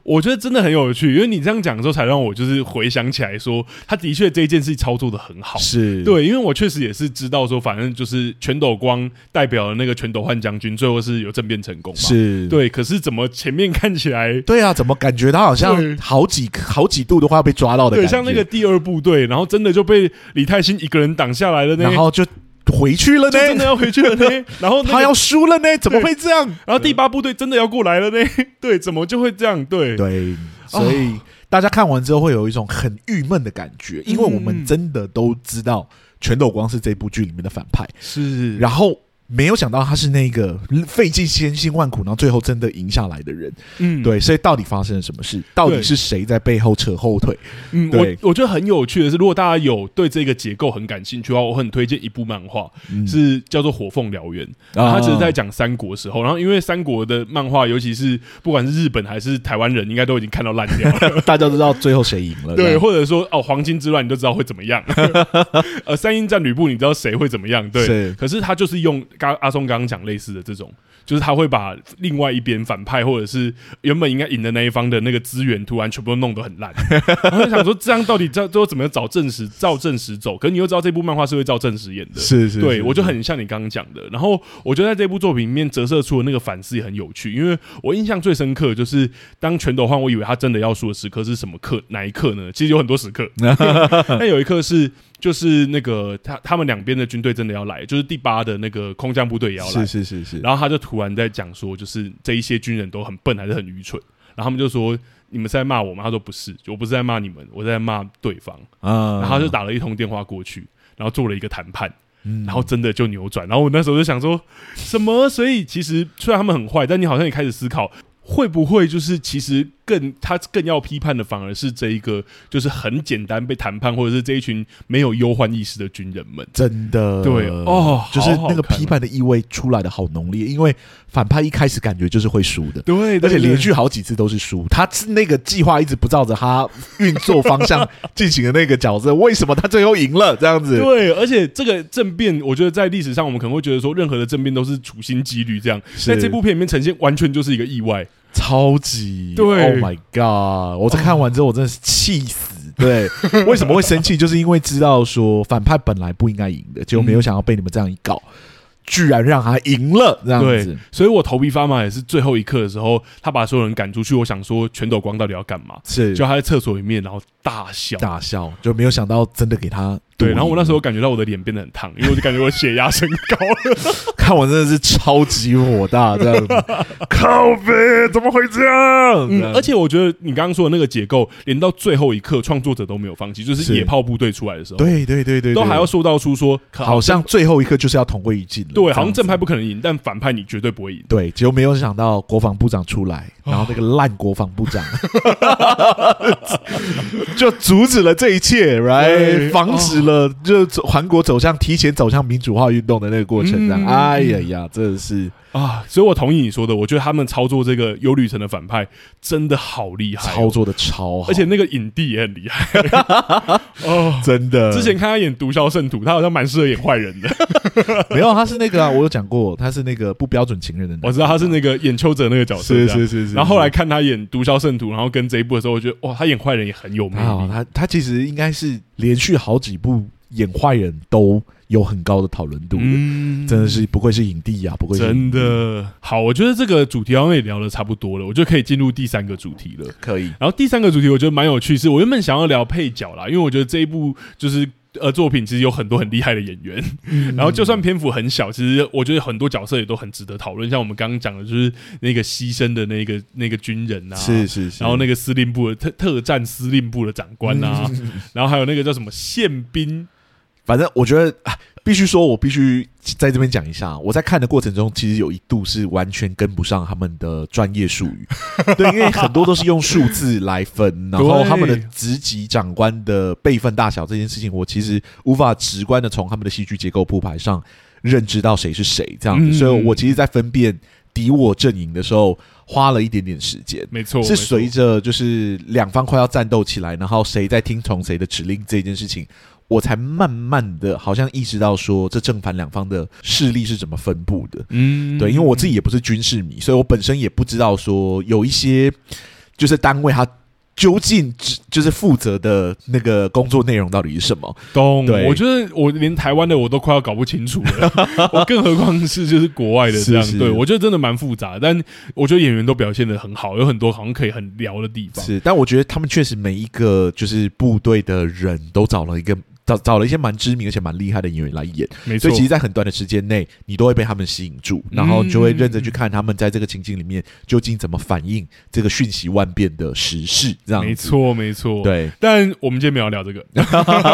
我觉得真的很有趣，因为你这样讲的时候，才让我就是回想起来说，他的确这一件事操作的很好。是对，因为我确实也是知道说，反正就是全斗光代表的那个全斗焕将军，最后是有政变成功嘛。是对，可是怎么前面看起来，对啊，怎么感觉他好像好几好几度的话要被抓到的感觉，对，像那个第二部队，然后真的就被李泰兴一个人挡下来了，然后就。回去了呢，真的要回去了呢。*laughs* 然后、那个、他要输了呢，怎么会这样？然后第八部队真的要过来了呢？对，怎么就会这样？对对，所以大家看完之后会有一种很郁闷的感觉，因为我们真的都知道全斗光是这部剧里面的反派，是，然后。没有想到他是那个费尽千辛万苦，然后最后真的赢下来的人。嗯，对，所以到底发生了什么事？到底是谁在背后扯后腿？嗯，我我觉得很有趣的是，如果大家有对这个结构很感兴趣的话，我很推荐一部漫画，嗯、是叫做《火凤燎原》，然后他只是在讲三国时候。然后因为三国的漫画，尤其是不管是日本还是台湾人，应该都已经看到烂掉了，*laughs* 大家都知道最后谁赢了。对，或者说哦，黄金之乱，你都知道会怎么样。*laughs* 呃，三英战吕布，你知道谁会怎么样？对，是可是他就是用刚阿松刚刚讲类似的这种。就是他会把另外一边反派或者是原本应该赢的那一方的那个资源，突然全部都弄得很烂，*laughs* 然后就想说这样到底这最后怎么找正史照正史走？可是你又知道这部漫画是会照正史演的，是是，是，对我就很像你刚刚讲的。然后我觉得在这部作品里面折射出的那个反思也很有趣，因为我印象最深刻就是当全斗焕，我以为他真的要输的时刻是什么刻？哪一刻呢？其实有很多时刻，*laughs* 但有一刻是。就是那个他他们两边的军队真的要来，就是第八的那个空降部队也要来，是是是是。然后他就突然在讲说，就是这一些军人都很笨还是很愚蠢，然后他们就说。你们是在骂我吗？他说不是，我不是在骂你们，我在骂对方。啊，然后他就打了一通电话过去，然后做了一个谈判，嗯然后真的就扭转。然后我那时候就想说，什么？所以其实虽然他们很坏，但你好像也开始思考，会不会就是其实。更他更要批判的反而是这一个，就是很简单被谈判，或者是这一群没有忧患意识的军人们。真的，对哦，就是那个批判的意味出来的好浓烈，因为反派一开始感觉就是会输的，对，而且连续好几次都是输。他是那个计划一直不照着他运作方向 *laughs* 进行的那个角色，为什么他最后赢了？这样子，对，而且这个政变，我觉得在历史上我们可能会觉得说，任何的政变都是处心积虑这样，在这部片里面呈现完全就是一个意外。超级对，Oh my God！我在看完之后，我真的是气死。对，*laughs* 为什么会生气？就是因为知道说反派本来不应该赢的，结果没有想到被你们这样一搞，居然让他赢了，这样子。所以我头皮发麻也是最后一刻的时候，他把所有人赶出去。我想说，全斗光到底要干嘛？是，就他在厕所里面，然后大笑，大笑，就没有想到真的给他。对，然后我那时候感觉到我的脸变得很烫，因为我就感觉我血压升高了。*laughs* 看我真的是超级火大，这样子。*laughs* 靠北，怎么会这样？嗯，而且我觉得你刚刚说的那个结构，连到最后一刻，创作者都没有放弃，就是野炮部队出来的时候，对对对对，都还要说到出说，好像最后一刻就是要同归于尽了。对，好像正派不可能赢，但反派你绝对不会赢。对，结果没有想到国防部长出来，然后那个烂国防部长 *laughs* 就阻止了这一切，right，防止了就。韩国走向提前走向民主化运动的那个过程，这样，哎呀呀，真的是啊！所以我同意你说的，我觉得他们操作这个有旅程的反派真的好厉害，操作的超好，而且那个影帝也很厉害 *laughs* 哦，真的。之前看他演《毒枭圣徒》，他好像蛮适合演坏人的。*laughs* 没有，他是那个啊，我有讲过，他是那个不标准情人的。我知道他是那个演邱泽那个角色，是是是是。然后后来看他演《毒枭圣徒》，然后跟这一部的时候，我觉得哇，他演坏人也很有魅力。他他其实应该是连续好几部。演坏人都有很高的讨论度，嗯，真的是不愧是影帝呀，不愧是真的好。我觉得这个主题好像也聊的差不多了，我就可以进入第三个主题了。可以。然后第三个主题我觉得蛮有趣，是我原本想要聊配角啦，因为我觉得这一部就是呃作品其实有很多很厉害的演员，嗯、然后就算篇幅很小，其实我觉得很多角色也都很值得讨论。像我们刚刚讲的，就是那个牺牲的那个那个军人啊，是是是，然后那个司令部的特特战司令部的长官啊，嗯、然后还有那个叫什么宪兵。反正我觉得啊，必须说，我必须在这边讲一下。我在看的过程中，其实有一度是完全跟不上他们的专业术语，*laughs* 对，因为很多都是用数字来分，然后他们的职级长官的辈分大小这件事情，我其实无法直观的从他们的戏剧结构铺排上认知到谁是谁这样子，所以我其实，在分辨敌我阵营的时候，花了一点点时间。没错，是随着就是两方快要战斗起来，然后谁在听从谁的指令这件事情。我才慢慢的，好像意识到说，这正反两方的势力是怎么分布的。嗯，对，因为我自己也不是军事迷，所以我本身也不知道说有一些就是单位，它究竟就是负责的那个工作内容到底是什么。懂？对，我觉得我连台湾的我都快要搞不清楚了，我更何况是就是国外的这样。是是对，我觉得真的蛮复杂，但我觉得演员都表现的很好，有很多好像可以很聊的地方。是，但我觉得他们确实每一个就是部队的人都找了一个。找找了一些蛮知名而且蛮厉害的演员来演，没错。所以其实，在很短的时间内，你都会被他们吸引住，然后就会认真去看他们在这个情境里面究竟怎么反应这个瞬息万变的时事。这样，没错，没错。对，但我们今天没有聊这个。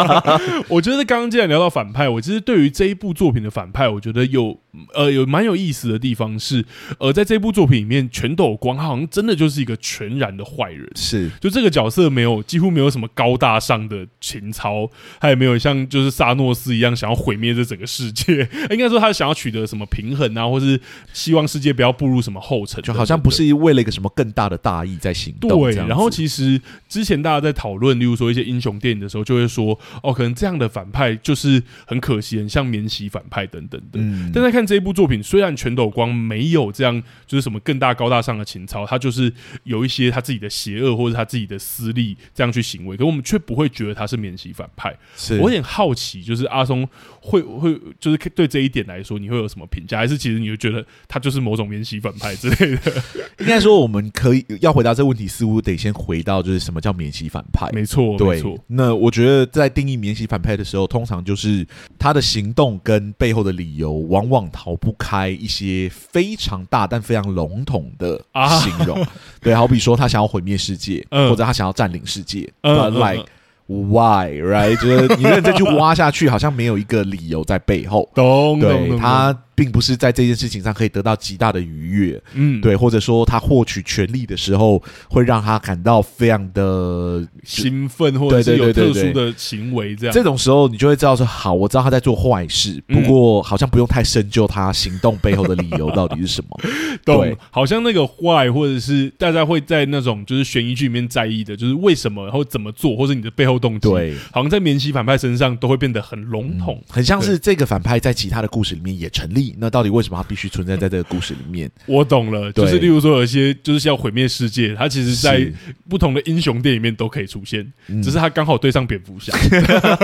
*laughs* 我觉得刚刚既然聊到反派，我其实对于这一部作品的反派，我觉得有呃有蛮有意思的地方是，呃，在这部作品里面，全斗光好像真的就是一个全然的坏人，是就这个角色没有几乎没有什么高大上的情操，他也。没有像就是萨诺斯一样想要毁灭这整个世界，*laughs* 应该说他想要取得什么平衡啊，或是希望世界不要步入什么后尘，就好像不是为了一个什么更大的大义在行动。对，然后其实之前大家在讨论，例如说一些英雄电影的时候，就会说哦，可能这样的反派就是很可惜，很像免洗反派等等的。嗯，但在看这一部作品，虽然全斗光没有这样就是什么更大高大上的情操，他就是有一些他自己的邪恶或者他自己的私利这样去行为，可我们却不会觉得他是免洗反派。我有点好奇，就是阿松会会就是对这一点来说，你会有什么评价？还是其实你就觉得他就是某种免洗反派之类的？*laughs* 应该说，我们可以要回答这个问题，似乎得先回到就是什么叫免洗反派？没错，对，没错。那我觉得在定义免洗反派的时候，通常就是他的行动跟背后的理由，往往逃不开一些非常大但非常笼统的形容，啊、*laughs* 对，好比说他想要毁灭世界，嗯、或者他想要占领世界，嗯、like、嗯 Why right？就是你认真去挖下去，好像没有一个理由在背后。*laughs* 懂，对，懂他并不是在这件事情上可以得到极大的愉悦。嗯，对，或者说他获取权力的时候，会让他感到非常的兴奋，或者是有特殊的行为。这样，这种时候你就会知道说，好，我知道他在做坏事，不过好像不用太深究他行动背后的理由到底是什么。*laughs* 对，好像那个坏，或者是大家会在那种就是悬疑剧里面在意的，就是为什么，然后怎么做，或者你的背后。动机对，好像在免洗反派身上都会变得很笼统，嗯，很像是这个反派在其他的故事里面也成立。那到底为什么他必须存在在这个故事里面？我懂了，就是例如说有一些就是要毁灭世界，他其实在不同的英雄电影里面都可以出现，只是他刚好对上蝙蝠侠。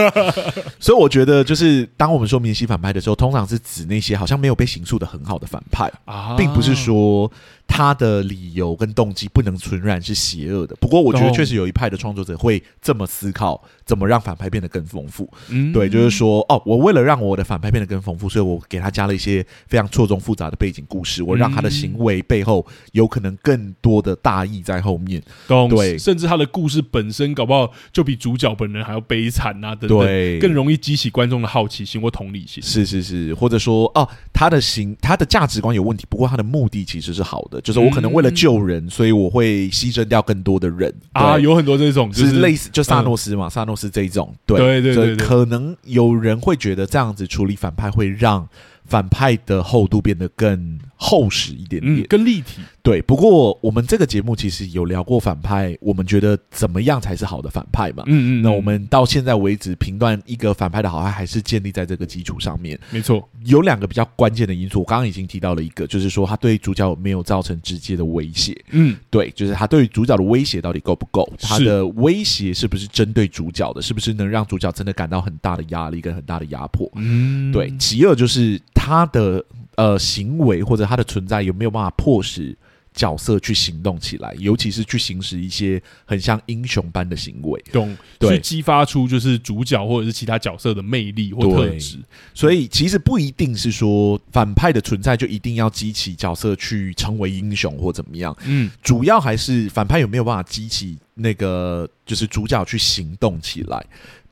*laughs* 所以我觉得，就是当我们说明星反派的时候，通常是指那些好像没有被刑诉的很好的反派啊，并不是说。他的理由跟动机不能纯然是邪恶的，不过我觉得确实有一派的创作者会这么思考，怎么让反派变得更丰富。嗯，对，就是说，哦，我为了让我的反派变得更丰富，所以我给他加了一些非常错综复杂的背景故事，我让他的行为背后有可能更多的大义在后面。对，甚至他的故事本身搞不好就比主角本人还要悲惨啊，等等，对，更容易激起观众的好奇心或同理心。是是是，或者说，哦，他的行，他的价值观有问题，不过他的目的其实是好的。就是我可能为了救人，嗯、所以我会牺牲掉更多的人。啊，有很多这种，就是，是类似就萨诺斯嘛，萨诺斯这一种，对。对对对，对，可能有人会觉得这样子处理反派会让。反派的厚度变得更厚实一点点，嗯、更立体。对，不过我们这个节目其实有聊过反派，我们觉得怎么样才是好的反派嘛？嗯嗯。那我们到现在为止评断一个反派的好坏，还是建立在这个基础上面。没错，有两个比较关键的因素，我刚刚已经提到了一个，就是说他对主角没有造成直接的威胁。嗯，对，就是他对主角的威胁到底够不够？他的威胁是不是针对主角的？是不是能让主角真的感到很大的压力跟很大的压迫？嗯，对。其二就是。他的呃行为或者他的存在有没有办法迫使角色去行动起来，尤其是去行使一些很像英雄般的行为，懂？对，去激发出就是主角或者是其他角色的魅力或特质。所以其实不一定是说反派的存在就一定要激起角色去成为英雄或怎么样。嗯，主要还是反派有没有办法激起那个就是主角去行动起来。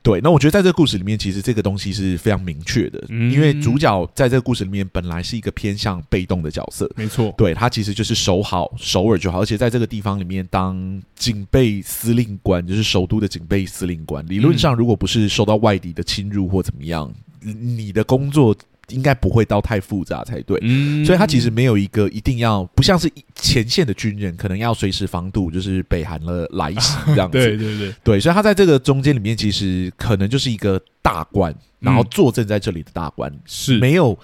对，那我觉得在这个故事里面，其实这个东西是非常明确的，嗯，因为主角在这个故事里面本来是一个偏向被动的角色，没错，对，他其实就是守好首尔就好，而且在这个地方里面当警备司令官，就是首都的警备司令官，理论上如果不是受到外敌的侵入或怎么样，你的工作。应该不会到太复杂才对，嗯，所以他其实没有一个一定要，不像是前线的军人，可能要随时防堵，就是北韩了来袭这样子，*laughs* 对对对。对，所以他在这个中间里面，其实可能就是一个大官，然后坐镇在这里的大官，是。没有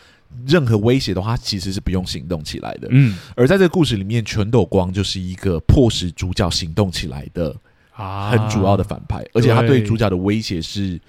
任何威胁的话，其实是不用行动起来的，嗯，而在这个故事里面，全斗光就是一个迫使主角行动起来的啊，很主要的反派，而且他对。主角的威胁是。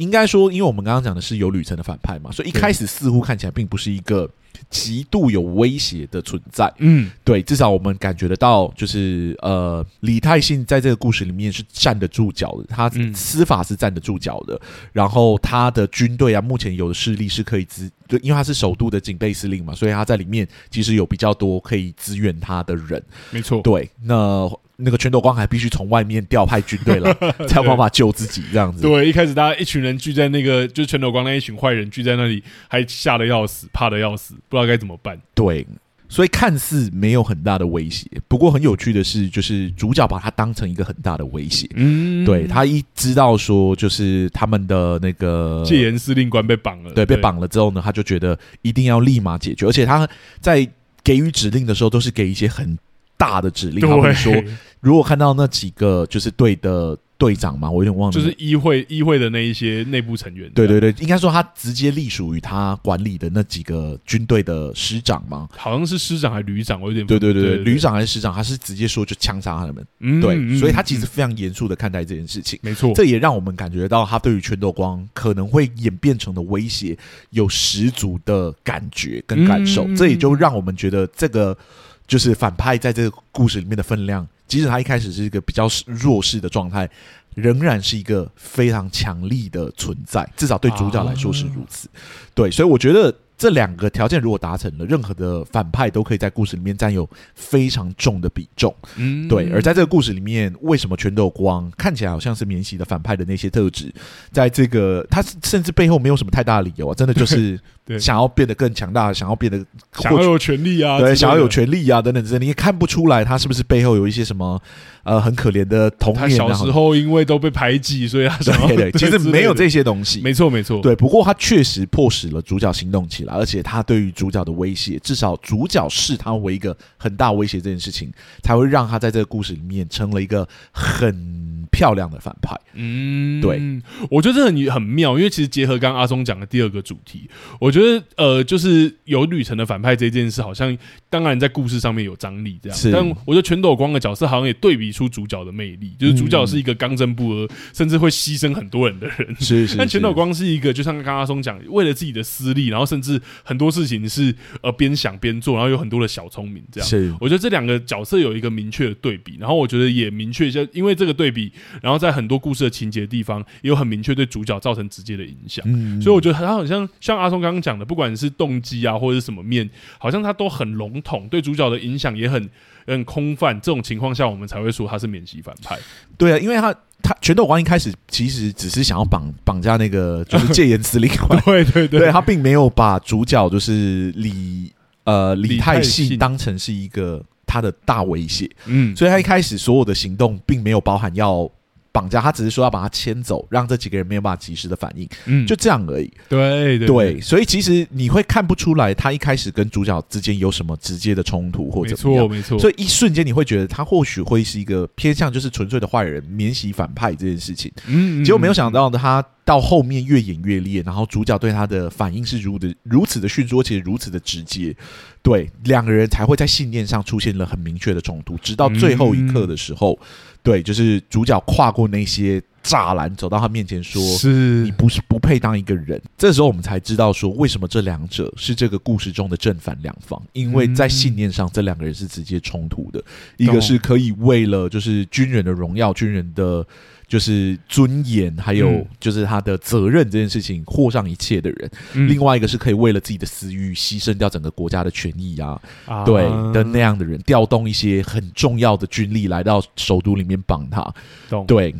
应该说，因为我们刚刚讲的是有旅程的反派嘛，所以一开始似乎看起来并不是一个极度有威胁的存在。嗯，对，至少我们感觉得到，就是呃，李泰信在这个故事里面是站得住脚的，他司法是站得住脚的，然后他的军队啊，目前有的势力是可以支，对，因为他是首都的警备司令嘛，所以他在里面其实有比较多可以支援他的人。没错，对，那。那个全斗光还必须从外面调派军队了，*laughs* 才有办法救自己这样子。对，一开始大家一群人聚在那个，就是全斗光那一群坏人聚在那里，还吓得要死，怕得要死，不知道该怎么办。对，所以看似没有很大的威胁，不过很有趣的是，就是主角把他当成一个很大的威胁。嗯，对，他一知道说，就是他们的那个戒严司令官被绑了，对，被绑了之后呢，他就觉得一定要立马解决，而且他在给予指令的时候，都是给一些很。大的指令，他会说，如果看到那几个就是对的队长吗，我有点忘了，就是议会议会的那一些内部成员。对对对，应该说他直接隶属于他管理的那几个军队的师长吗，好像是师长还是旅长，我有点对对对对，旅长还是师长，他是直接说就枪杀他们。嗯，对，所以他其实非常严肃的看待这件事情。没错，这也让我们感觉到他对于全斗光可能会演变成的威胁有十足的感觉跟感受。这也就让我们觉得这个。就是反派在这个故事里面的分量，即使他一开始是一个比较弱势的状态，仍然是一个非常强力的存在，至少对主角来说是如此。对，所以我觉得这两个条件如果达成了，任何的反派都可以在故事里面占有非常重的比重。嗯，对。而在这个故事里面，为什么全斗光看起来好像是免洗的反派的那些特质，在这个他甚至背后没有什么太大的理由啊，真的就是想要变得更强大，想要变得想要有权利啊，对，想要有权利啊等等之类，你也看不出来他是不是背后有一些什么呃很可怜的童年。他小时候因为都被排挤，所以他想要对，对，*laughs* 对，其实没有这些东西。没错，没错。对，不过他确实迫使了主角行动起来，而且他对于主角的威胁，至少主角视他为一个很大威胁，这件事情才会让他在这个故事里面成了一个很漂亮的反派。嗯，对，我觉得这很很妙，因为其实结合刚刚阿松讲的第二个主题，我觉得呃，就是有旅程的反派这件事，好像当然在故事上面有张力这样，是。但我觉得全斗光的角色好像也对比出主角的魅力，就是主角是一个刚正不阿，甚至会牺牲很多人的人，是，是 *laughs* 是，但全斗光是一个就像刚刚阿松讲，为了自己的私利，然后甚至很多事情是呃边想边做，然后有很多的小聪明这样，是，我觉得这两个角色有一个明确的对比，然后我觉得也明确一下，因为这个对比，然后在很多故事的情节地方也有很明确对主角造成直接的影响，嗯，所以我觉得他好像像阿松刚刚讲的，不管是动机啊或者是什么面，好像他都很笼统，对主角的影响也很很空泛。这种情况下，我们才会说他是免洗反派。对啊，因为他他拳斗王一开始其实只是想要绑绑架那个就是戒严司令官，*laughs* 对对对，对他并没有把主角就是李呃李泰信当成是一个他的大威胁，嗯，所以他一开始所有的行动并没有包含要。绑架他只是说要把他牵走，让这几个人没有办法及时的反应，嗯，就这样而已。对对，对，所以其实你会看不出来他一开始跟主角之间有什么直接的冲突或者怎么样，没错没错。所以一瞬间你会觉得他或许会是一个偏向就是纯粹的坏人，免洗反派这件事情。嗯，结果没有想到的他到后面越演越烈，然后主角对他的反应是如的如此的迅速，而且如此的直接。对，两个人才会在信念上出现了很明确的冲突，直到最后一刻的时候。嗯对，就是主角跨过那些栅栏，走到他面前说：“是你不是不配当一个人。”这时候我们才知道说，为什么这两者是这个故事中的正反两方，因为在信念上，这两个人是直接冲突的。一个是可以为了就是军人的荣耀、军人的。就是尊严，还有就是他的责任这件事情，豁上一切的人。嗯、另外一个是可以为了自己的私欲牺牲掉整个国家的权益啊，啊对的那样的人，调动一些很重要的军力来到首都里面帮他。对。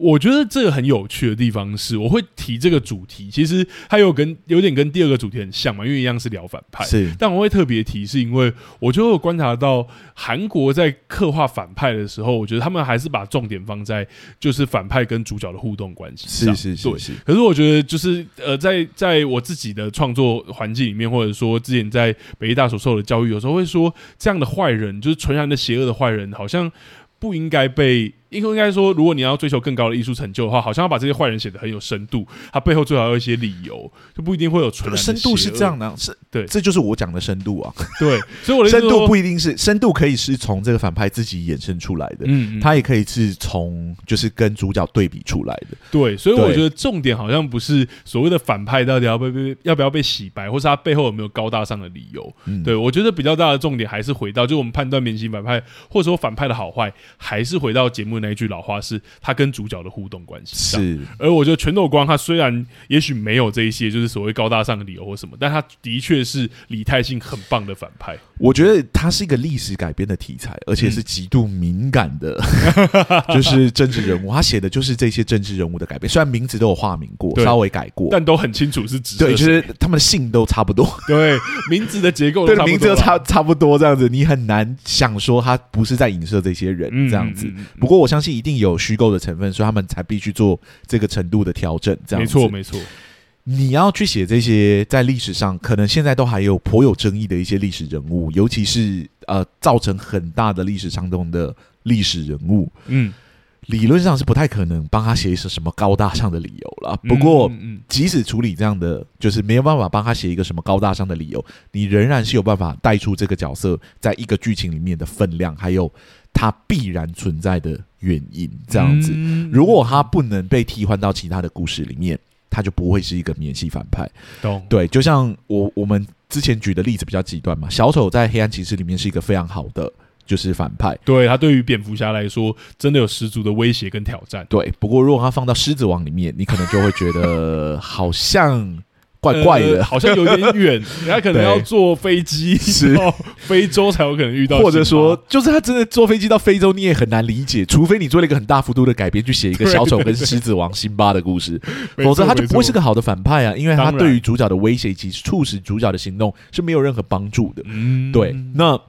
我觉得这个很有趣的地方是，我会提这个主题，其实它有跟有点跟第二个主题很像嘛，因为一样是聊反派。是，但我会特别提，是因为我就会观察到韩国在刻画反派的时候，我觉得他们还是把重点放在就是反派跟主角的互动关系上。是是是，是。可是我觉得就是呃，在在我自己的创作环境里面，或者说之前在北艺大所受的教育，有时候会说这样的坏人，就是纯然的邪恶的坏人，好像不应该被。应该应该说，如果你要追求更高的艺术成就的话，好像要把这些坏人写的很有深度，他背后最好有一些理由，就不一定会有纯深度是这样的，是对，这就是我讲的深度啊。对，所以我的深度不一定是深度，可以是从这个反派自己衍生出来的，嗯，嗯，他也可以是从就是跟主角对比出来的。对，所以我觉得重点好像不是所谓的反派到底要不要被要不要被洗白，或是他背后有没有高大上的理由。嗯，对，我觉得比较大的重点还是回到，就我们判断明星反派或者说反派的好坏，还是回到节目。那一句老话是，他跟主角的互动关系是。而我觉得全斗光他虽然也许没有这一些，就是所谓高大上的理由或什么，但他的确是李泰信很棒的反派。我觉得他是一个历史改编的题材，而且是极度敏感的，*laughs* 嗯、就是政治人物。他写的就是这些政治人物的改编，虽然名字都有化名过，稍微改过，但都很清楚是指对，就是他们的姓都差不多，对，名字的结构 *laughs* 都差不多，名字都差差不多这样子，你很难想说他不是在影射这些人这样子。嗯嗯嗯、不过我相信一定有。虚构的成分，所以他们才必须做这个程度的调整。这样没错，没错。你要去写这些在历史上可能现在都还有颇有争议的一些历史人物，尤其是呃造成很大的历史伤痛的历史人物。嗯，理论上是不太可能帮他写一些什么高大上的理由了。不过，即使处理这样的，就是没有办法帮他写一个什么高大上的理由，你仍然是有办法带出这个角色在一个剧情里面的分量，还有。他必然存在的原因，这样子。如果他不能被替换到其他的故事里面，他就不会是一个免系反派。懂？对，就像我我们之前举的例子比较极端嘛。小丑在黑暗骑士里面是一个非常好的，就是反派。对，他对于蝙蝠侠来说，真的有十足的威胁跟挑战。对，不过如果他放到狮子王里面，你可能就会觉得好像。怪怪的，呃、好像有点远，*laughs* 他可能要坐飞机到非洲才有可能遇到，或者说，就是他真的坐飞机到非洲，你也很难理解，除非你做了一个很大幅度的改编，去写一个小丑跟狮子王辛巴的故事，否则他就不会是个好的反派啊，因为他对于主角的威胁以及促使主角的行动是没有任何帮助的。嗯，对，那。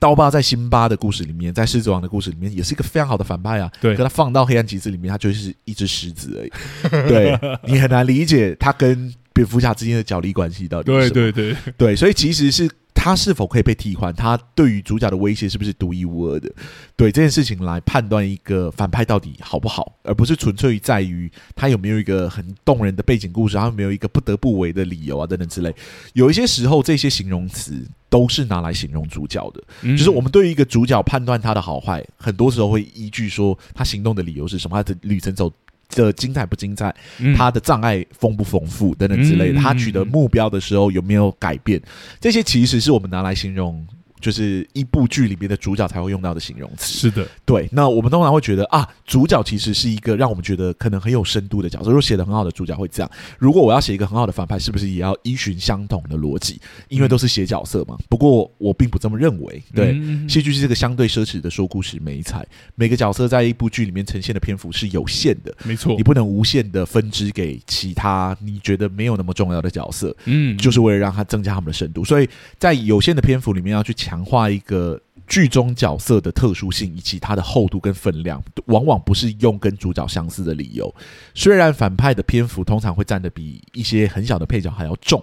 刀疤在辛巴的故事里面，在狮子王的故事里面，也是一个非常好的反派啊。对，可他放到黑暗骑士里面，他就是一只狮子而已。对，*laughs* 你很难理解他跟蝙蝠侠之间的角力关系到底是什么。对对对对，所以其实是。他是否可以被替换？他对于主角的威胁是不是独一无二的？对这件事情来判断一个反派到底好不好，而不是纯粹在于他有没有一个很动人的背景故事，他有没有一个不得不为的理由啊等等之类。有一些时候，这些形容词都是拿来形容主角的。嗯、就是我们对于一个主角判断他的好坏，很多时候会依据说他行动的理由是什么，他的旅程走。的精彩不精彩，他的障碍丰不丰富等等之类的，他取得目标的时候有没有改变，这些其实是我们拿来形容。就是一部剧里面的主角才会用到的形容词。是的，对。那我们通常会觉得啊，主角其实是一个让我们觉得可能很有深度的角色。如果写的很好的主角会这样。如果我要写一个很好的反派，是不是也要依循相同的逻辑？因为都是写角色嘛。不过我并不这么认为。对，戏剧是这个相对奢侈的说故事美彩，每个角色在一部剧里面呈现的篇幅是有限的。没错，你不能无限的分支给其他你觉得没有那么重要的角色。嗯，就是为了让它增加他们的深度。所以在有限的篇幅里面要去。强化一个剧中角色的特殊性以及它的厚度跟分量，往往不是用跟主角相似的理由。虽然反派的篇幅通常会占的比一些很小的配角还要重，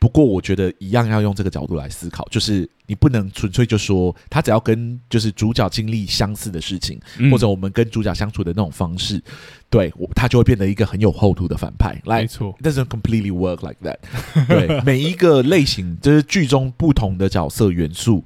不过我觉得一样要用这个角度来思考，就是你不能纯粹就说他只要跟就是主角经历相似的事情，嗯、或者我们跟主角相处的那种方式，对我他就会变得一个很有厚度的反派。来，没错，doesn't completely work like that。*laughs* 对，每一个类型就是剧中不同的角色元素。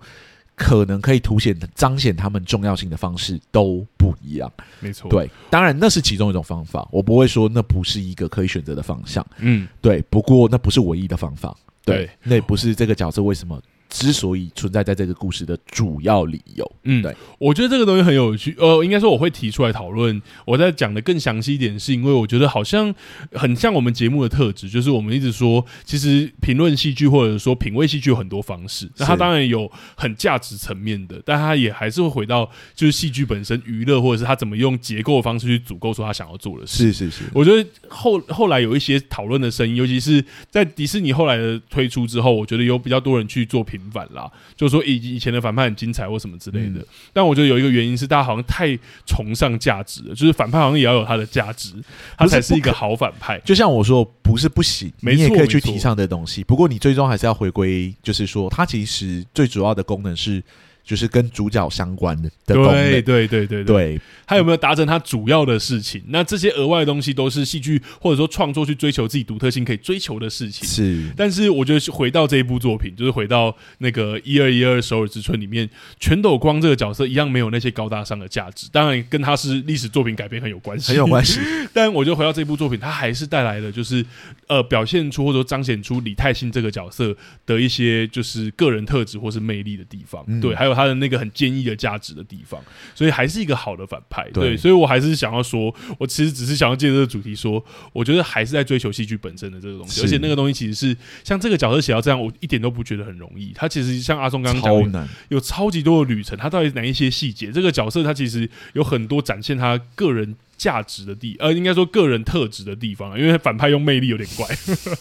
可能可以凸显、彰显他们重要性的方式都不一样，没错。对，当然那是其中一种方法，我不会说那不是一个可以选择的方向。嗯，对。不过那不是唯一的方法，对，那也不是这个角色为什么。之所以存在在这个故事的主要理由，嗯，对，我觉得这个东西很有趣。呃，应该说我会提出来讨论。我在讲的更详细一点，是因为我觉得好像很像我们节目的特质，就是我们一直说，其实评论戏剧或者说品味戏剧有很多方式。那它当然有很价值层面的，但它也还是会回到就是戏剧本身娱乐，或者是他怎么用结构的方式去组构出他想要做的事。是是是，我觉得后后来有一些讨论的声音，尤其是在迪士尼后来的推出之后，我觉得有比较多人去做评。反啦，就是说以以前的反派很精彩或什么之类的，嗯、但我觉得有一个原因是大家好像太崇尚价值了，就是反派好像也要有他的价值，他才是一个好反派。就像我说，不是不行，你也可以去提倡这东西，不过你最终还是要回归，就是说，它其实最主要的功能是。就是跟主角相关的的功能，对对对对对，他有没有达成他主要的事情？那这些额外的东西都是戏剧或者说创作去追求自己独特性可以追求的事情。是，但是我觉得回到这一部作品，就是回到那个一二一二首尔之春里面，全斗光这个角色一样没有那些高大上的价值，当然跟他是历史作品改编很有关系，很有关系。*laughs* 但我觉得回到这部作品，他还是带来了就是呃表现出或者说彰显出李泰信这个角色的一些就是个人特质或是魅力的地方。嗯、对，还有。他的那个很坚毅的价值的地方，所以还是一个好的反派。对，对，所以我还是想要说，我其实只是想要借这个主题说，我觉得还是在追求戏剧本身的这个东西，而且那个东西其实是像这个角色写到这样，我一点都不觉得很容易。他其实像阿松刚刚讲的，有超级多的旅程，他到底哪一些细节？这个角色他其实有很多展现他个人。价值的地，呃，应该说个人特质的地方，因为反派用魅力有点怪。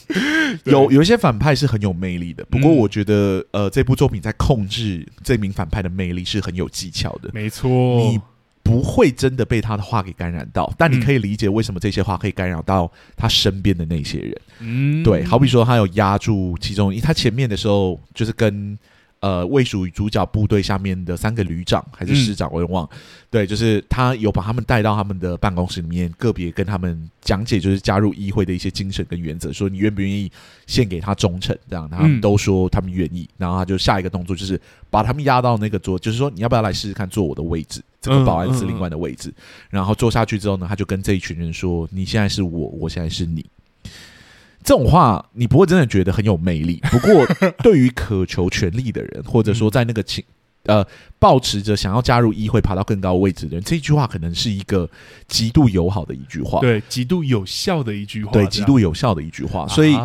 *laughs* 有有一些反派是很有魅力的，不过我觉得，嗯、呃，这部作品在控制这名反派的魅力是很有技巧的。没错，你不会真的被他的话给感染到，但你可以理解为什么这些话可以干扰到他身边的那些人。嗯，对，好比说他有压住其中，他前面的时候就是跟。呃，隶属于主角部队下面的三个旅长还是师长，我也忘了。嗯、对，就是他有把他们带到他们的办公室里面，个别跟他们讲解，就是加入议会的一些精神跟原则，说你愿不愿意献给他忠诚，这样他们都说他们愿意。然后他就下一个动作就是把他们压到那个桌，就是说你要不要来试试看坐我的位置，这个保安司令官的位置。嗯嗯嗯、然后坐下去之后呢，他就跟这一群人说：“你现在是我，我现在是你。”这种话你不会真的觉得很有魅力，*laughs* 不过对于渴求权力的人，或者说在那个情 *laughs* 呃，抱持着想要加入议会、爬到更高位置的人，这句话可能是一个极度友好的一句话，对，极度有效的一句话，对，极度有效的一句话。所以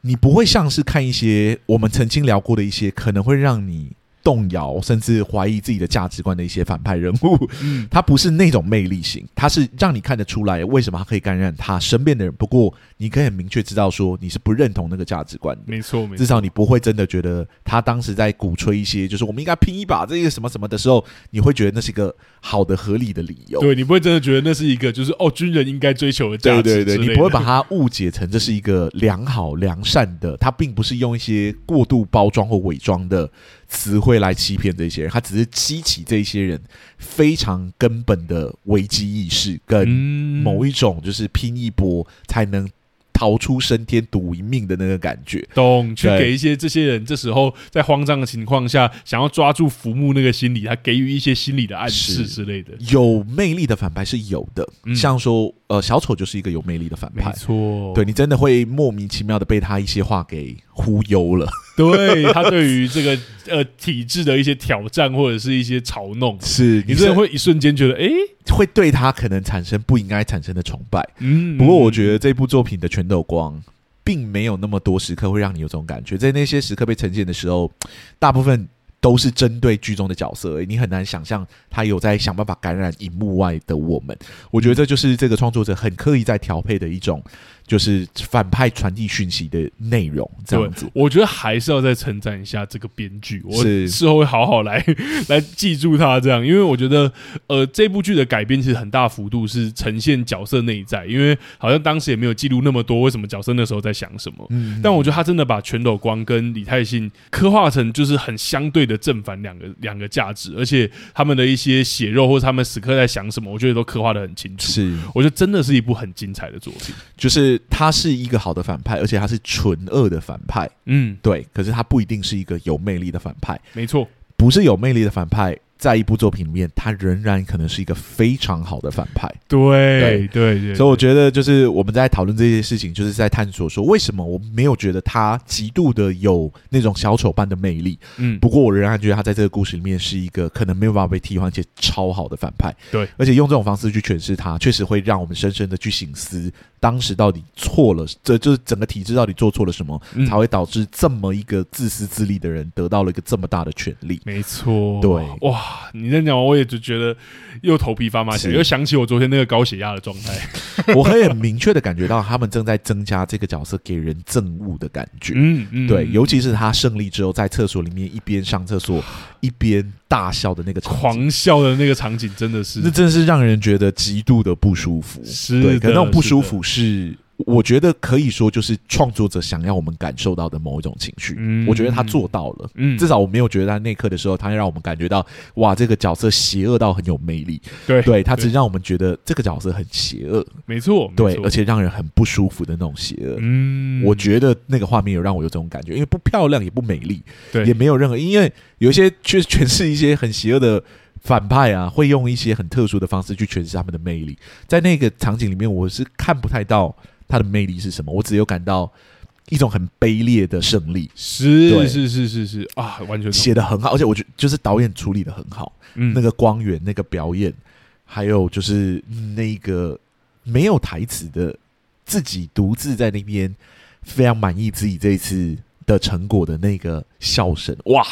你不会像是看一些我们曾经聊过的一些，可能会让你。动摇甚至怀疑自己的价值观的一些反派人物，嗯，他不是那种魅力型，他是让你看得出来为什么他可以感染他身边的人。不过你可以很明确知道说你是不认同那个价值观的，没错，没错，至少你不会真的觉得他当时在鼓吹一些就是我们应该拼一把这个什么什么的时候，你会觉得那是一个好的合理的理由。对，你不会真的觉得那是一个就是哦军人应该追求的价值。对对对，你不会把它误解成这是一个良好良善的，他并不是用一些过度包装或伪装的。词汇来欺骗这些人，他只是激起这些人非常根本的危机意识，跟某一种就是拼一波才能逃出升天赌一命的那个感觉，懂？去给一些这些人这时候在慌张的情况下，想要抓住浮木那个心理，他给予一些心理的暗示之类的。有魅力的反派是有的，嗯、像说呃小丑就是一个有魅力的反派，没错，对你真的会莫名其妙的被他一些话给忽悠了。*laughs* 对他对于这个呃体制的一些挑战或者是一些嘲弄，是你真的会一瞬间觉得，哎，会对他可能产生不应该产生的崇拜。嗯，不过我觉得这部作品的全斗光并没有那么多时刻会让你有这种感觉，在那些时刻被呈现的时候，大部分都是针对剧中的角色，你很难想象他有在想办法感染荧幕外的我们。我觉得这就是这个创作者很刻意在调配的一种。就是反派传递讯息的内容，这样子。我觉得还是要再称赞一下这个编剧，我事后会好好来 *laughs* 来记住他这样，因为我觉得，呃，这部剧的改编其实很大幅度是呈现角色内在，因为好像当时也没有记录那么多为什么角色那时候在想什么。嗯，但我觉得他真的把全斗光跟李泰信刻画成就是很相对的正反两个两个价值，而且他们的一些血肉或者他们时刻在想什么，我觉得都刻画的很清楚。是，我觉得真的是一部很精彩的作品，就是。他是一个好的反派，而且他是纯恶的反派。嗯，对。可是他不一定是一个有魅力的反派。没错，不是有魅力的反派。在一部作品里面，他仍然可能是一个非常好的反派。对对对，对，所以我觉得就是我们在讨论这些事情，就是在探索说，为什么我没有觉得他极度的有那种小丑般的魅力。嗯，不过我仍然觉得他在这个故事里面是一个可能没有办法被替换且超好的反派。对，而且用这种方式去诠释他，确实会让我们深深的去醒思，当时到底错了，这就是整个体制到底做错了什么，嗯，才会导致这么一个自私自利的人得到了一个这么大的权利。没错，对，哇。你在讲，我也就觉得又头皮发麻起来，又想起我昨天那个高血压的状态。*laughs* 我可以很明确的感觉到，他们正在增加这个角色给人憎恶的感觉。嗯嗯，对，尤其是他胜利之后，在厕所里面一边上厕所一边大笑的那个狂笑的那个场景，真的是，那真的是让人觉得极度的不舒服。是，对，可那种不舒服是。我觉得可以说，就是创作者想要我们感受到的某一种情绪。嗯，我觉得他做到了。嗯，至少我没有觉得他那一刻的时候，他让我们感觉到哇，这个角色邪恶到很有魅力。对，对他只让我们觉得这个角色很邪恶。没错，对，而且让人很不舒服的那种邪恶。嗯，我觉得那个画面有让我有这种感觉，因为不漂亮也不美丽，对，也没有任何，因为有一些确实诠释一些很邪恶的反派啊，会用一些很特殊的方式去诠释他们的魅力。在那个场景里面，我是看不太到。他的魅力是什么？我只有感到一种很卑劣的胜利。是是是是是啊，完全写的很好，而且我觉得就是导演处理得很好。嗯，那个光源、那个表演，还有就是那个没有台词的自己独自在那边非常满意自己这一次的成果的那个笑声，哇，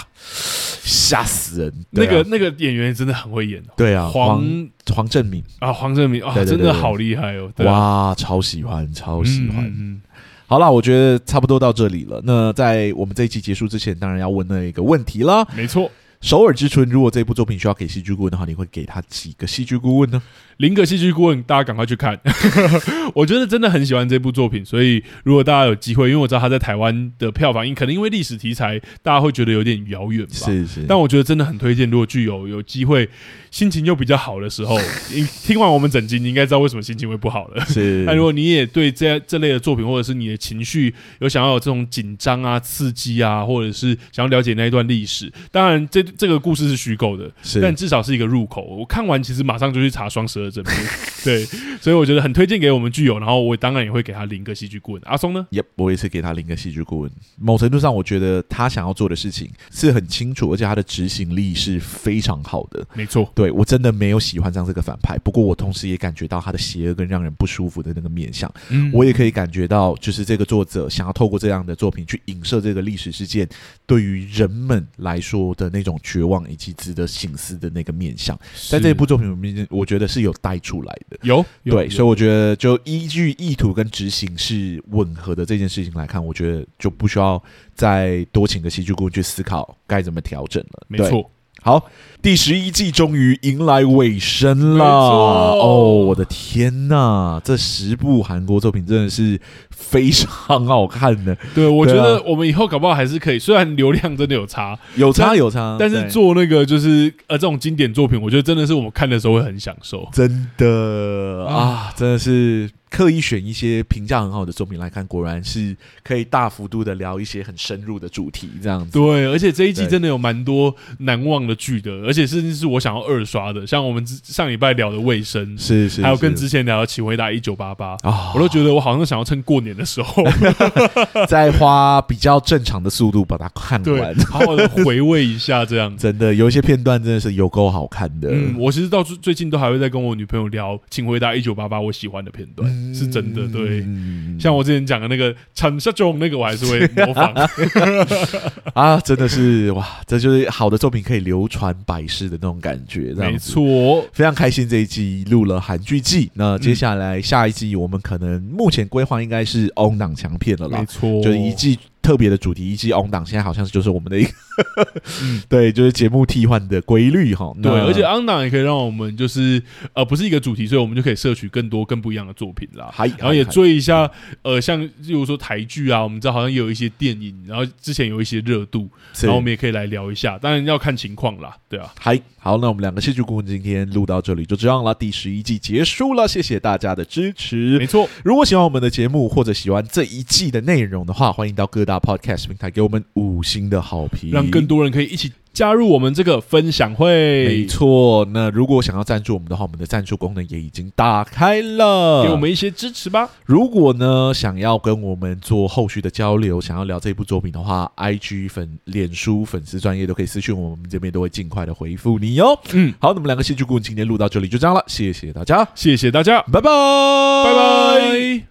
吓死人！那个那个演员真的很会演。对啊，黄黄正明啊，黄正明啊，真的好厉害哦！哇，超喜欢，超喜欢。嗯，好了，我觉得差不多到这里了。那在我们这一期结束之前，当然要问那一个问题了。没错，首尔之春，如果这部作品需要给戏剧顾问的话，你会给他几个戏剧顾问呢？零个戏剧顾问，大家赶快去看。*laughs* 我觉得真的很喜欢这部作品，所以如果大家有机会，因为我知道他在台湾的票房，因可能因为历史题材，大家会觉得有点遥远吧。是是。但我觉得真的很推荐，如果具有有机会，心情又比较好的时候，*laughs* 你听完我们整集，你应该知道为什么心情会不好了。*laughs* 是。*laughs* 那如果你也对这这类的作品，或者是你的情绪有想要有这种紧张啊、刺激啊，或者是想要了解那一段历史，当然这这个故事是虚构的，是但至少是一个入口。我看完其实马上就去查双十二正片，对，所以我觉得很推荐给我们剧友，然后我当然也会给他零个戏剧顾问。阿松呢？也、yep, 我也是给他零个戏剧顾问。某程度上，我觉得他想要做的事情是很清楚，而且他的执行力是非常好的。没错，对我真的没有喜欢上这个反派，不过我同时也感觉到他的邪恶跟让人不舒服的那个面相。嗯，我也可以感觉到，就是这个作者想要透过这样的作品去影射这个历史事件对于人们来说的那种绝望以及值得醒思的那个面相，在这部作品里面，我觉得是有带出来的。有，有对，所以我觉得就依据意图跟执行是吻合的这件事情来看，我觉得就不需要再多请个戏剧顾问去思考该怎么调整了。没错。好，第十一季终于迎来尾声了。哦，我的天呐，这十部韩国作品真的是非常好看的。*laughs* 对，我觉得我们以后搞不好还是可以，虽然流量真的有差，有差有差，但是做那个就是呃这种经典作品，我觉得真的是我们看的时候会很享受。真的啊，真的是。刻意选一些评价很好的作品来看，果然是可以大幅度的聊一些很深入的主题，这样子。对，而且这一季真的有蛮多难忘的剧的，而且甚至是我想要二刷的，像我们上礼拜聊的《卫生》，是是，还有跟之前聊的《请回答一九八八》，我都觉得我好像想要趁过年的时候，*laughs* 再花比较正常的速度把它看完，好好的回味一下，这样 *laughs* 真的有一些片段真的是有够好看的。嗯，我其实到最近都还会在跟我女朋友聊《请回答一九八八》，我喜欢的片段。嗯是真的，对，像我之前讲的那个陈世忠，那个我还是会 *laughs* 模仿。*laughs* 啊，真的是哇，这就是好的作品可以流传百世的那种感觉，没错，非常开心这一季录了韩剧季，那接下来下一季我们可能目前规划应该是 on 档强片了啦，没错，就是一季。特别的主题，以及 on 档，现在好像是就是我们的一个，嗯、*laughs* 对，就是节目替换的规律哈。对，而且 on 档也可以让我们就是呃，不是一个主题，所以我们就可以摄取更多更不一样的作品啦。还然后也追一下呃，像例如说台剧啊，我们知道好像也有一些电影，然后之前有一些热度，然后我们也可以来聊一下。当然要看情况啦，对啊。还好，那我们两个戏剧顾问今天录到这里就这样了，第十一季结束了，谢谢大家的支持。没错，如果喜欢我们的节目或者喜欢这一季的内容的话，欢迎到各大 podcast 平台给我们五星的好评，让更多人可以一起加入我们这个分享会。没错，那如果想要赞助我们的话，我们的赞助功能也已经打开了，给我们一些支持吧。如果呢，想要跟我们做后续的交流，想要聊这部作品的话，IG 粉、脸书粉丝专业都可以私讯我们，这边都会尽快的回复你哦。嗯，好，那么两个戏剧顾问今天录到这里就这样了，谢谢大家，谢谢大家，拜拜，拜拜。